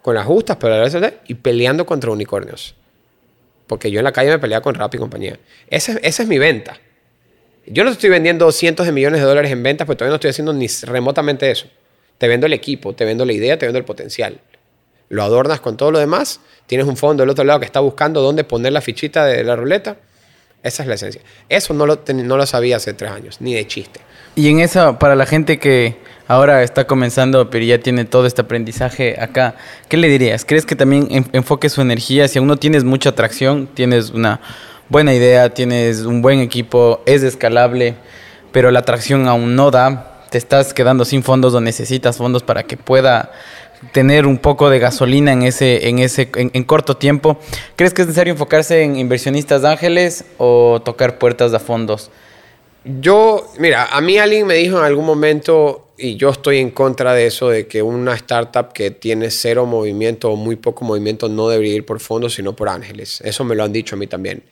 con las justas, pero la vez y peleando contra unicornios. Porque yo en la calle me peleaba con Rappi y compañía. Esa es mi venta. Yo no estoy vendiendo cientos de millones de dólares en ventas, porque todavía no estoy haciendo ni remotamente eso. Te vendo el equipo, te vendo la idea, te vendo el potencial. Lo adornas con todo lo demás. Tienes un fondo del otro lado que está buscando dónde poner la fichita de la ruleta. Esa es la esencia. Eso no lo, no lo sabía hace tres años, ni de chiste. Y en eso, para la gente que ahora está comenzando, pero ya tiene todo este aprendizaje acá, ¿qué le dirías? ¿Crees que también en- enfoque su energía? Si aún no tienes mucha atracción, tienes una buena idea, tienes un buen equipo, es escalable, pero la atracción aún no da, te estás quedando sin fondos o necesitas fondos para que pueda tener un poco de gasolina en ese en ese en, corto tiempo. ¿Crees que es necesario enfocarse en inversionistas ángeles o tocar puertas a fondos? Yo, mira, a mí alguien me dijo en algún momento, y yo estoy en contra de eso, de que una startup que tiene cero movimiento o muy poco movimiento no debería ir por fondos, sino por ángeles. Eso me lo han dicho a mí también.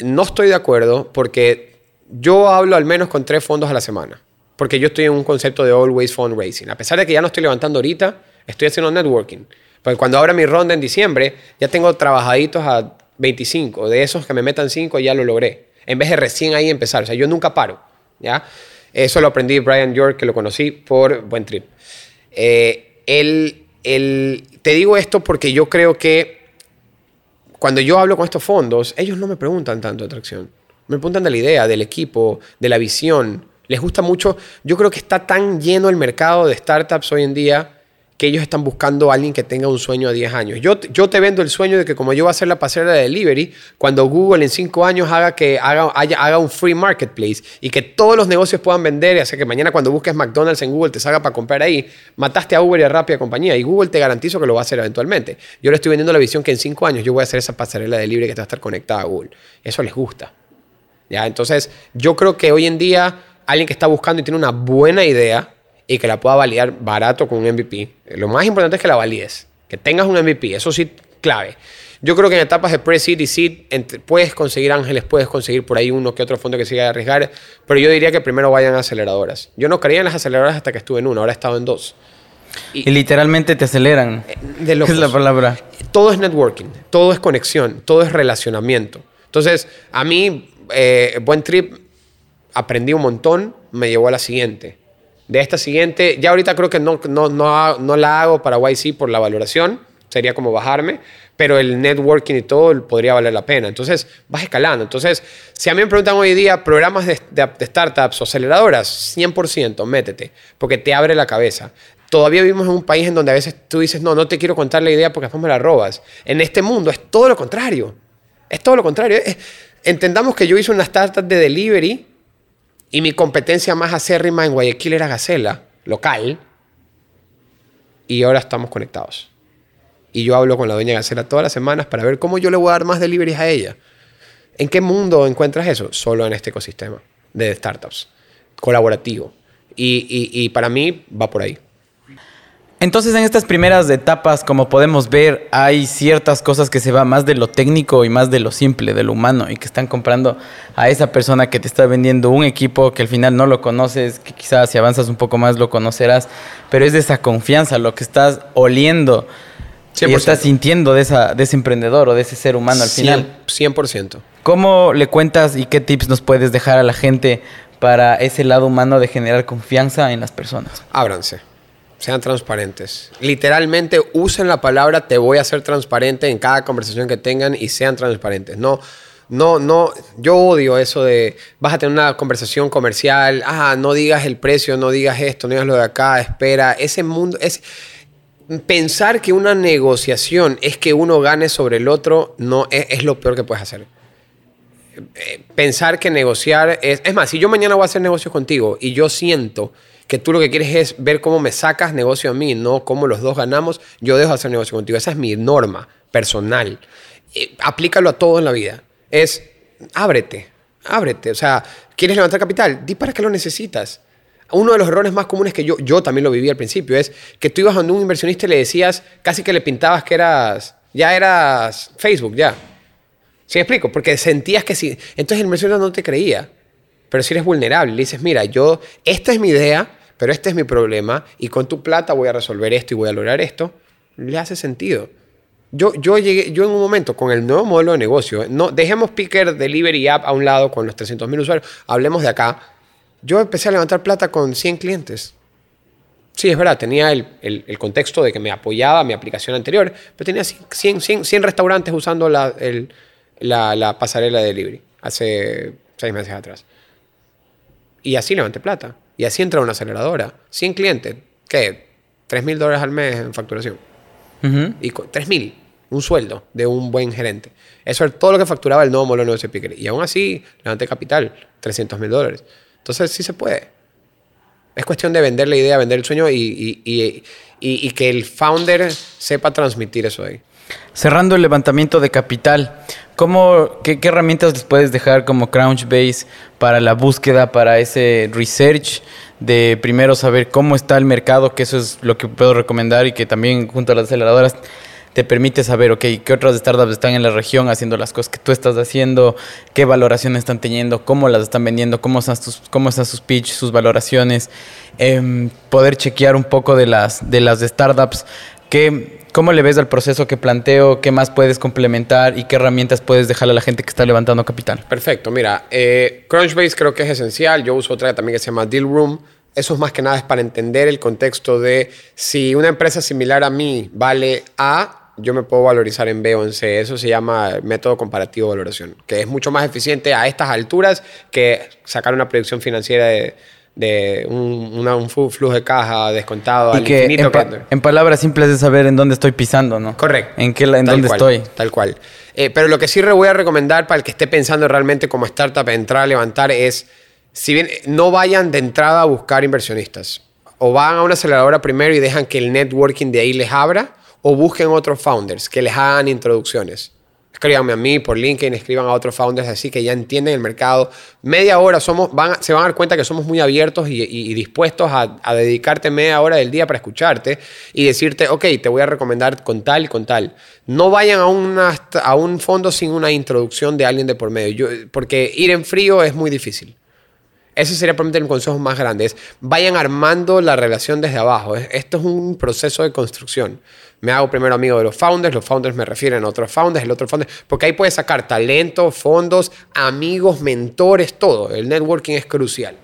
No estoy de acuerdo porque yo hablo al menos con tres fondos a la semana. Porque yo estoy en un concepto de always fundraising. A pesar de que ya no estoy levantando ahorita, estoy haciendo networking. Porque cuando abra mi ronda en diciembre, ya tengo trabajaditos a 25. De esos que me metan 5 ya lo logré. En vez de recién ahí empezar. O sea, yo nunca paro. ¿ya? Eso lo aprendí Brian York, que lo conocí por Buen Trip. Eh, él, él- te digo esto porque yo creo que cuando yo hablo con estos fondos, ellos no me preguntan tanto de atracción. Me preguntan de la idea, del equipo, de la visión. Les gusta mucho. Yo creo que está tan lleno el mercado de startups hoy en día ellos están buscando a alguien que tenga un sueño a 10 años. Yo, yo te vendo el sueño de que como yo voy a hacer la pasarela de delivery, cuando Google en 5 años haga que haga, haga un free marketplace y que todos los negocios puedan vender y hacer que mañana cuando busques McDonald's en Google te salga para comprar ahí, mataste a Uber y a Rappi a compañía y Google te garantizo que lo va a hacer eventualmente. Yo le estoy vendiendo la visión que en 5 años yo voy a hacer esa pasarela de delivery que te va a estar conectada a Google. Eso les gusta. ¿Ya? Entonces, yo creo que hoy en día alguien que está buscando y tiene una buena idea y que la pueda validar barato con un MVP, eh, lo más importante es que la valides, que tengas un MVP, eso sí, clave. Yo creo que en etapas de pre-seed y seed puedes conseguir ángeles, puedes conseguir por ahí uno que otro fondo que siga a arriesgar, pero yo diría que primero vayan a aceleradoras. Yo no creía en las aceleradoras hasta que estuve en una, ahora he estado en dos. Y literalmente te aceleran. De ¿Qué locos. [laughs] es la palabra? todo es networking, todo es conexión, todo es relacionamiento. Entonces, a mí, eh, Buen Trip, aprendí un montón, me llevó a la siguiente. De esta siguiente, ya ahorita creo que no, no, no, no la hago para YC por la valoración, sería como bajarme, pero el networking y todo podría valer la pena. Entonces, vas escalando. Entonces, si a mí me preguntan hoy día programas de, de- de startups o aceleradoras, 100%, métete, porque te abre la cabeza. Todavía vivimos en un país en donde a veces tú dices, no, no te quiero contar la idea porque después me la robas. En este mundo es todo lo contrario. Es todo lo contrario. Entendamos que yo hice una startup de delivery y mi competencia más acérrima en Guayaquil era Gacela, local, y ahora estamos conectados. Y yo hablo con la dueña de Gacela todas las semanas para ver cómo yo le voy a dar más deliveries a ella. ¿En qué mundo encuentras eso? Solo en este ecosistema de startups, colaborativo. Y, y- y para mí va por ahí. Entonces, en estas primeras etapas, como podemos ver, hay ciertas cosas que se va más de lo técnico y más de lo simple, de lo humano, y que están comprando a esa persona que te está vendiendo un equipo que al final no lo conoces, que quizás si avanzas un poco más lo conocerás, pero es de esa confianza, lo que estás oliendo y 100%. estás sintiendo de, esa, de ese emprendedor o de ese ser humano al final. 100%. ¿Cómo le cuentas y qué tips nos puedes dejar a la gente para ese lado humano de generar confianza en las personas? Ábranse. Sean transparentes. Literalmente usen la palabra te voy a ser transparente en cada conversación que tengan y sean transparentes. No, no, no. Yo odio eso de vas a tener una conversación comercial. Ah, no digas el precio, no digas esto, no digas lo de acá, espera. Ese mundo es. Pensar que una negociación es que uno gane sobre el otro no es, es lo peor que puedes hacer pensar que negociar es... Es más, si yo mañana voy a hacer negocios contigo y yo siento que tú lo que quieres es ver cómo me sacas negocio a mí, no cómo los dos ganamos, yo dejo de hacer negocio contigo. Esa es mi norma personal. Eh, aplícalo a todo en la vida. es ábrete, ábrete. O sea, ¿quieres levantar capital? Di para qué lo necesitas. Uno de los errores más comunes que yo, yo también lo viví al principio es que tú ibas a un inversionista y le decías, casi que le pintabas que eras, ya eras Facebook, ya. ¿Sí me explico? Porque sentías que sí. Entonces el inversionista no te creía. Pero si eres vulnerable, le dices, mira, yo, esta es mi idea, pero este es mi problema y con tu plata voy a resolver esto y voy a lograr esto, le hace sentido. Yo, yo llegué, yo en un momento con el nuevo modelo de negocio, no, dejemos Picker Delivery App a un lado con los 300.000 usuarios, hablemos de acá. Yo empecé a levantar plata con 100 clientes. Sí, es verdad, tenía el, el, contexto de que me apoyaba mi aplicación anterior, pero tenía 100, 100, 100 restaurantes usando la, el, la pasarela de delivery hace seis meses atrás. Y así levanté plata. Y así entra una aceleradora. 100 clientes, ¿qué? 3 mil dólares al mes en facturación. Y 3 mil, un sueldo de un buen gerente. Eso es todo lo que facturaba el nuevo modelo de Picker. Y aún así, levanté capital, 300 mil dólares. Entonces, sí se puede. Es cuestión de vender la idea, vender el sueño y, y, y, que el founder sepa transmitir eso ahí. Cerrando el levantamiento de capital, ¿cómo, qué, qué, herramientas les puedes dejar como Crunchbase para la búsqueda, para ese research? De primero saber cómo está el mercado, que eso es lo que puedo recomendar y que también junto a las aceleradoras te permite saber, ok, qué otras startups están en la región haciendo las cosas que tú estás haciendo, qué valoraciones están teniendo, cómo las están vendiendo, cómo están sus, cómo están sus pitch, sus valoraciones, eh, poder chequear un poco de las, de las startups, que, cómo le ves al proceso que planteo, qué más puedes complementar y qué herramientas puedes dejarle a la gente que está levantando capital. Perfecto, mira, eh, Crunchbase creo que es esencial, yo uso otra también que se llama Deal Room, eso es más que nada es para entender el contexto de si una empresa similar a mí vale A, yo me puedo valorizar en B o en C. Eso se llama método comparativo de valoración, que es mucho más eficiente a estas alturas que sacar una predicción financiera de, un, flujo de caja descontado al infinito. En, palabras simples de saber en dónde estoy pisando, ¿no? Correcto. En, qué, en dónde estoy. Tal cual. Eh, pero lo que sí voy a recomendar para el que esté pensando realmente como startup entrar a levantar es, si bien no vayan de entrada a buscar inversionistas, o van a una aceleradora primero y dejan que el networking de ahí les abra, o busquen otros founders que les hagan introducciones. Escríbanme a mí por LinkedIn, escriban a otros founders así que ya entienden el mercado. Media hora somos, van, se van a dar cuenta que somos muy abiertos y, dispuestos a, dedicarte media hora del día para escucharte y decirte, ok, te voy a recomendar con tal con tal. No vayan a, una, a un fondo sin una introducción de alguien de por medio, porque ir en frío es muy difícil. Ese sería probablemente el consejo más grande. vayan armando la relación desde abajo. Esto es un proceso de construcción. Me hago primero amigo de los founders, los founders me refieren a otros founders, el otro founder, porque ahí puedes sacar talento, fondos, amigos, mentores, todo. El networking es crucial.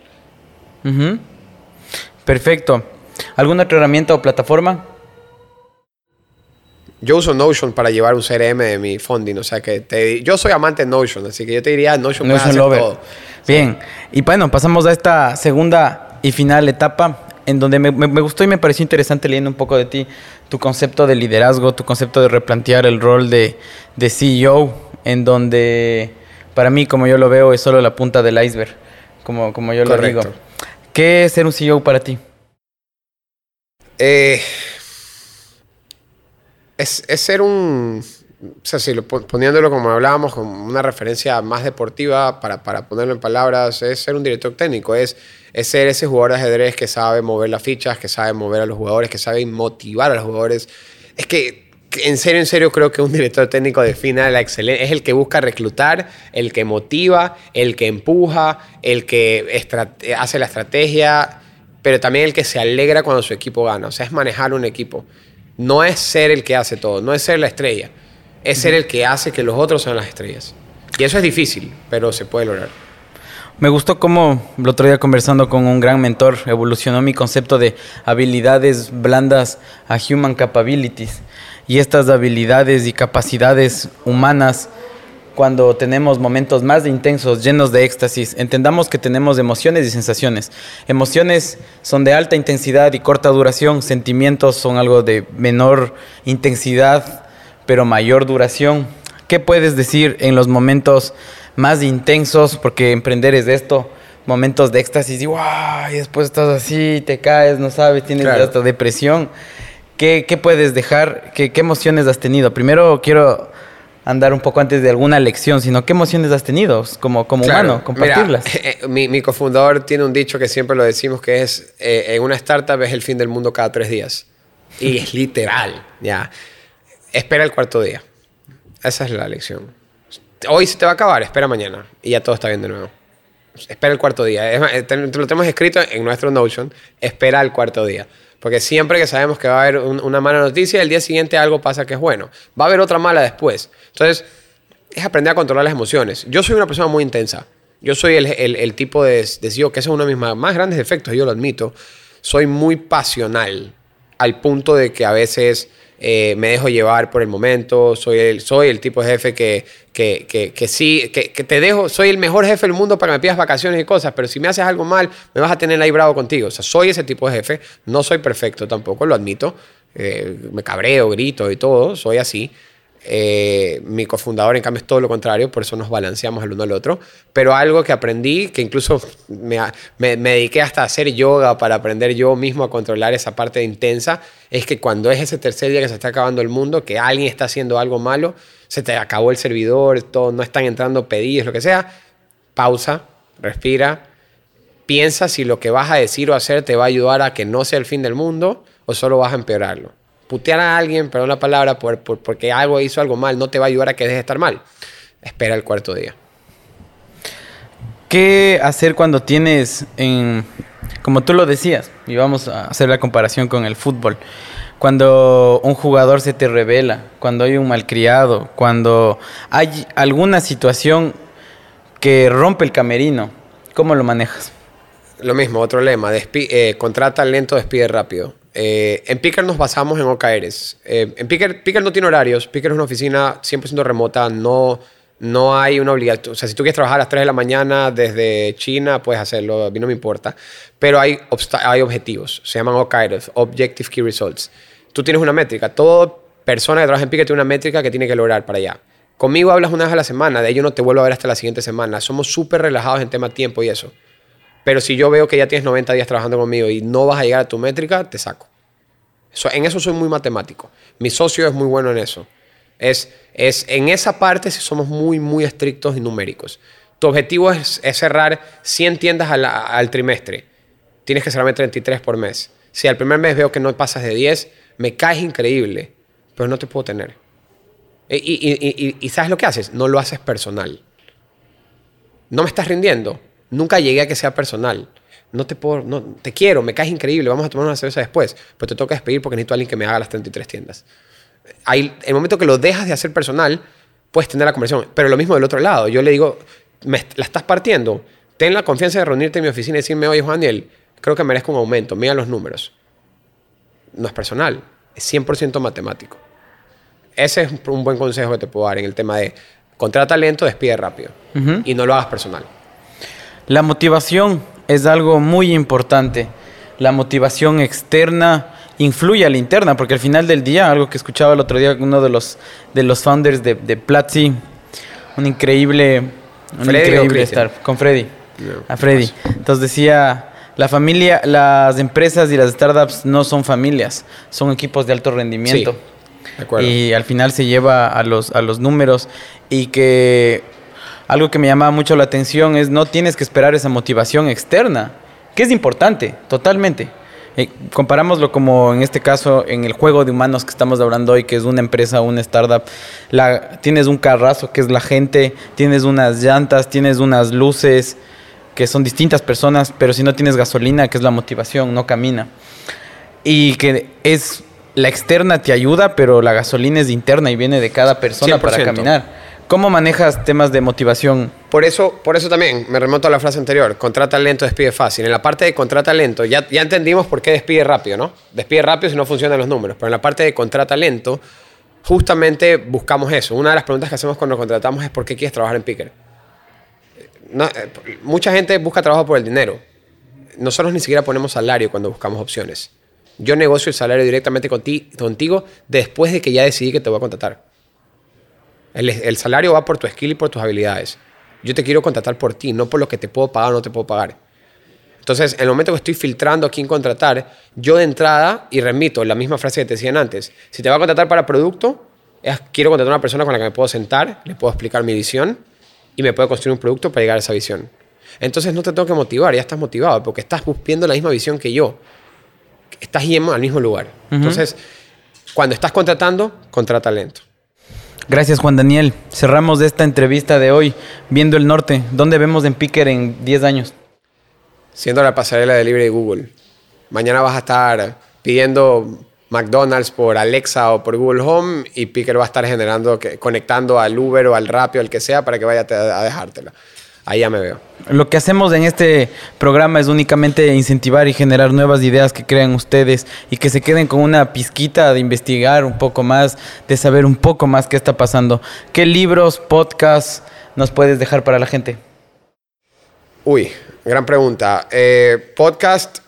Perfecto. ¿Alguna otra herramienta o plataforma? Yo uso Notion para llevar un CRM de mi funding, o sea que te, yo soy amante de Notion, así que yo te diría Notion, Notion hacer todo. Bien, y bueno, pasamos a esta segunda y final etapa en donde me, gustó y me pareció interesante leyendo un poco de ti, tu concepto de liderazgo, tu concepto de replantear el rol de, de CEO, en donde para mí, como yo lo veo, es solo la punta del iceberg, como, como yo lo digo. ¿Qué es ser un CEO para ti? Eh, es, ser un, o sea, si poniéndolo como hablábamos, como una referencia más deportiva, para, para ponerlo en palabras, es ser un director técnico, es, es ser ese jugador de ajedrez que sabe mover las fichas, que sabe mover a los jugadores, que sabe motivar a los jugadores. Es que, en serio, en serio, creo que un director técnico define la excelencia, es el que busca reclutar, el que motiva, el que empuja, el que hace la estrategia, pero también el que se alegra cuando su equipo gana, o sea, es manejar un equipo. No es ser el que hace todo, no es ser la estrella, es ser el que hace que los otros sean las estrellas. Y eso es difícil, pero se puede lograr. Me gustó cómo el otro día conversando con un gran mentor evolucionó mi concepto de habilidades blandas a human capabilities. Y estas habilidades y capacidades humanas cuando tenemos momentos más intensos, llenos de éxtasis, entendamos que tenemos emociones y sensaciones. Emociones son de alta intensidad y corta duración, sentimientos son algo de menor intensidad, pero mayor duración. ¿Qué puedes decir en los momentos más intensos? Porque emprender es de esto, momentos de éxtasis y, y después estás así, te caes, no sabes, tienes hasta depresión. ¿Qué, puedes dejar? ¿Qué, ¿Qué emociones has tenido? Primero quiero andar un poco antes de alguna lección, sino qué emociones has tenido como, como humano, compartirlas. Eh, mi, mi, cofundador tiene un dicho que siempre lo decimos que es, eh, en una startup es el fin del mundo cada tres días. Y es literal, ya. Espera el cuarto día. Esa es la lección. Hoy se te va a acabar, espera mañana. Y ya todo está bien de nuevo. Espera el cuarto día. Es, te, lo tenemos escrito en nuestro Notion. Espera el cuarto día. Porque siempre que sabemos que va a haber una mala noticia, el día siguiente algo pasa que es bueno. Va a haber otra mala después. Entonces, es aprender a controlar las emociones. Yo soy una persona muy intensa. Yo soy el, tipo de, de CEO, que ese es uno de mis más grandes defectos, yo lo admito. Soy muy pasional, al punto de que a veces eh, me dejo llevar por el momento, soy el, soy el tipo jefe que, que, que, sí, que, te dejo, soy el mejor jefe del mundo para que me pidas vacaciones y cosas, pero si me haces algo mal, me vas a tener ahí bravo contigo. O sea, soy ese tipo de jefe, no soy perfecto tampoco, lo admito, eh, me cabreo, grito y todo, soy así. Eh, mi cofundador, en cambio, es todo lo contrario, por eso nos balanceamos el uno al otro. Pero algo que aprendí, que incluso me, me, dediqué hasta a hacer yoga para aprender yo mismo a controlar esa parte intensa, es que cuando es ese tercer día que se está acabando el mundo, que alguien está haciendo algo malo, se te acabó el servidor, todo, no están entrando pedidos, lo que sea, pausa, respira, piensa si lo que vas a decir o hacer te va a ayudar a que no sea el fin del mundo o solo vas a empeorarlo putear a alguien, perdón la palabra, por, porque algo hizo algo mal, no te va a ayudar a que dejes de estar mal. Espera el cuarto día. ¿Qué hacer cuando tienes, en, como tú lo decías, y vamos a hacer la comparación con el fútbol, cuando un jugador se te revela, cuando hay un malcriado, cuando hay alguna situación que rompe el camerino, ¿cómo lo manejas? Lo mismo, otro lema, eh, contrata lento, despide rápido. Eh, en Picker nos basamos en OKRs. Eh, en Picker, Picker no tiene horarios. Picker es una oficina 100% remota. No, no hay una obligación. O sea, si tú quieres trabajar a las 3 de la mañana desde China, puedes hacerlo. A mí no me importa. Pero hay, hay objetivos. Se llaman OKRs, Objective Key Results. Tú tienes una métrica. Toda persona que trabaja en Picker tiene una métrica que tiene que lograr para allá. Conmigo hablas una vez a la semana. De ello no te vuelvo a ver hasta la siguiente semana. Somos súper relajados en tema tiempo y eso. Pero si yo veo que ya tienes 90 días trabajando conmigo y no vas a llegar a tu métrica, te saco. en eso soy muy matemático. Mi socio es muy bueno en eso. Es, es, en esa parte si somos muy, muy estrictos y numéricos. Tu objetivo es, cerrar 100 tiendas al, trimestre. Tienes que cerrarme 33 por mes. Si al primer mes veo que no pasas de 10, me caes increíble, pero no te puedo tener. Y, y, ¿sabes lo que haces? No lo haces personal. No me estás rindiendo Nunca llegué a que sea personal. No te puedo, no, te quiero, me caes increíble, vamos a tomar una cerveza después. Pero te toca despedir porque necesito a alguien que me haga las 33 tiendas. Ahí, el momento que lo dejas de hacer personal, puedes tener la conversación. Pero lo mismo del otro lado. Yo le digo, me, la estás partiendo. Ten la confianza de reunirte en mi oficina y decirme, oye, Juan Daniel, creo que merezco un aumento. Mira los números. No es personal, es 100% matemático. Ese es un buen consejo que te puedo dar en el tema de contrata talento, despide rápido. Y no lo hagas personal. La motivación es algo muy importante. La motivación externa influye a la interna, porque al final del día, algo que escuchaba el otro día uno de los, de los founders de, de Platzi, un increíble, un increíble estar con Freddy, a Freddy. Entonces decía, la familia, las empresas y las startups no son familias, son equipos de alto rendimiento. y al final se lleva a los, a los números y que algo que me llamaba mucho la atención es no tienes que esperar esa motivación externa, que es importante, totalmente. Eh, comparámoslo como en este caso en el juego de humanos que estamos hablando hoy, que es una empresa, una startup. La, tienes un carrazo que es la gente, tienes unas llantas, tienes unas luces que son distintas personas, pero si no tienes gasolina, que es la motivación, no camina. Y que es la externa te ayuda, pero la gasolina es interna y viene de cada persona para caminar. ¿Cómo manejas temas de motivación? Por eso, por eso también me remonto a la frase anterior, contrata lento, despide fácil. En la parte de contrata lento, ya, ya entendimos por qué despide rápido, ¿no? Despide rápido si no funcionan los números, pero en la parte de contrata lento, justamente buscamos eso. Una de las preguntas que hacemos cuando contratamos es ¿por qué quieres trabajar en Picker? Eh, mucha gente busca trabajo por el dinero. Nosotros ni siquiera ponemos salario cuando buscamos opciones. Yo negocio el salario directamente contigo después de que ya decidí que te voy a contratar. El, salario va por tu skill y por tus habilidades. Yo te quiero contratar por ti, no por lo que te puedo pagar o no te puedo pagar. Entonces, en el momento que estoy filtrando a quién contratar, yo de entrada, y remito la misma frase que te decían antes, si te va a contratar para producto, es quiero contratar a una persona con la que me puedo sentar, le puedo explicar mi visión y me puede construir un producto para llegar a esa visión. Entonces no te tengo que motivar, ya estás motivado porque estás buscando la misma visión que yo. Estás yendo al mismo lugar. Entonces, cuando estás contratando, contrata talento. Gracias Juan Daniel. Cerramos esta entrevista de hoy viendo el norte. ¿Dónde vemos en Picker en 10 años? Siendo la pasarela de libre Google. Mañana vas a estar pidiendo McDonald's por Alexa o por Google Home y Picker va a estar generando, conectando al Uber o al Rappi o al que sea para que vaya a dejártela. Ahí ya me veo. Lo que hacemos en este programa es únicamente incentivar y generar nuevas ideas que crean ustedes y que se queden con una pizquita de investigar un poco más, de saber un poco más qué está pasando. ¿Qué libros, podcasts nos puedes dejar para la gente? Uy, gran pregunta. Eh, podcast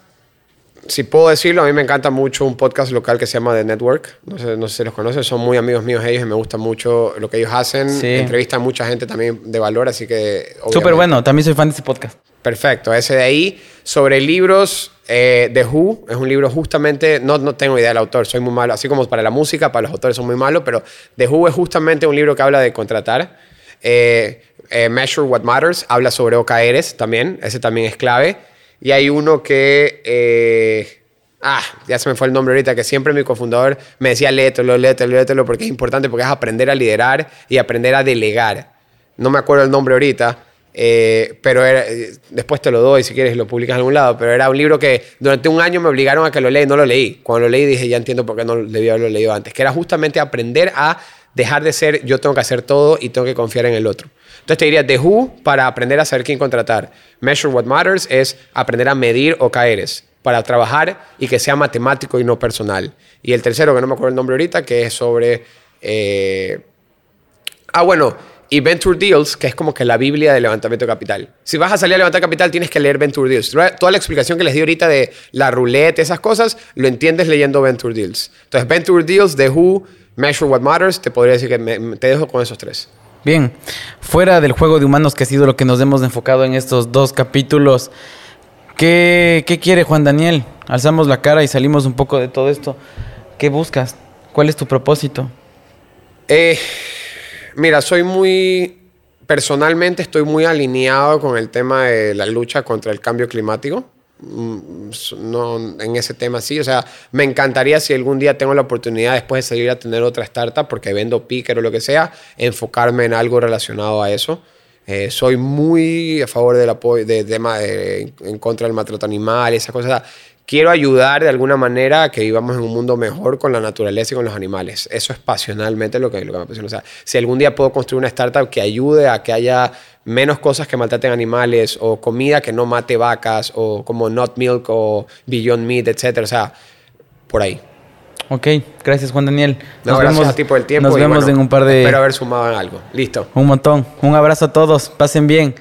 si puedo decirlo, a mí me encanta mucho un podcast local que se llama The Network. No sé, no sé si los conocen, son muy amigos míos ellos y me gusta mucho lo que ellos hacen. Entrevistan a mucha gente también de valor, así que... Súper bueno, también soy fan de ese podcast. Perfecto, ese de ahí. Sobre libros, eh, The Who es un libro justamente, no, no tengo idea del autor, soy muy malo, así como para la música, para los autores son muy malos, pero The Who es justamente un libro que habla de contratar. Eh, eh, Measure What Matters habla sobre OKRs también, ese también es clave. Y hay uno que, eh, ah, ya se me fue el nombre ahorita, que siempre mi cofundador me decía, léetelo, léetelo, léetelo, porque es importante, porque es aprender a liderar y aprender a delegar. No me acuerdo el nombre ahorita, eh, pero después te lo doy si quieres lo publicas en algún lado, pero era un libro que durante un año me obligaron a que lo lea y no lo leí. Cuando lo leí dije, ya entiendo por qué no debía haberlo leído antes, que era justamente aprender a dejar de ser yo tengo que hacer todo y tengo que confiar en el otro. Entonces te diría The Who para aprender a saber quién contratar. Measure What Matters es aprender a medir o caeres para trabajar y que sea matemático y no personal. Y el tercero, que no me acuerdo el nombre ahorita, que es sobre... Eh, ah, bueno, y Venture Deals, que es como que la Biblia del levantamiento de capital. Si vas a salir a levantar capital, tienes que leer Venture Deals. Toda la explicación que les di ahorita de la ruleta, esas cosas, lo entiendes leyendo Venture Deals. Entonces, Venture Deals, The Who, Measure What Matters, te podría decir que te dejo con esos tres. Bien, fuera del juego de humanos que ha sido lo que nos hemos enfocado en estos dos capítulos, ¿qué, quiere Juan Daniel? Alzamos la cara y salimos un poco de todo esto. ¿Qué buscas? ¿Cuál es tu propósito? Eh, mira, soy muy, personalmente estoy muy alineado con el tema de la lucha contra el cambio climático. Mm, no en ese tema sí. O sea, me encantaría si algún día tengo la oportunidad después de salir a tener otra startup, porque vendo picker o lo que sea, enfocarme en algo relacionado a eso. Eh, soy muy a favor del apoyo, de tema en contra del maltrato animal, esa cosa quiero ayudar de alguna manera a que vivamos en un mundo mejor con la naturaleza y con los animales. Eso es pasionalmente lo que, lo que me apasiona. O sea, si algún día puedo construir una startup que ayude a que haya menos cosas que maltraten animales o comida que no mate vacas o como Not Milk o Beyond Meat, etcétera, o sea, por ahí. Ok, gracias Juan Daniel. Nos gracias vemos, a ti por el tiempo. Nos vemos en un par de... Espero haber sumado en algo. Listo. Un montón. Un abrazo a todos. Pasen bien.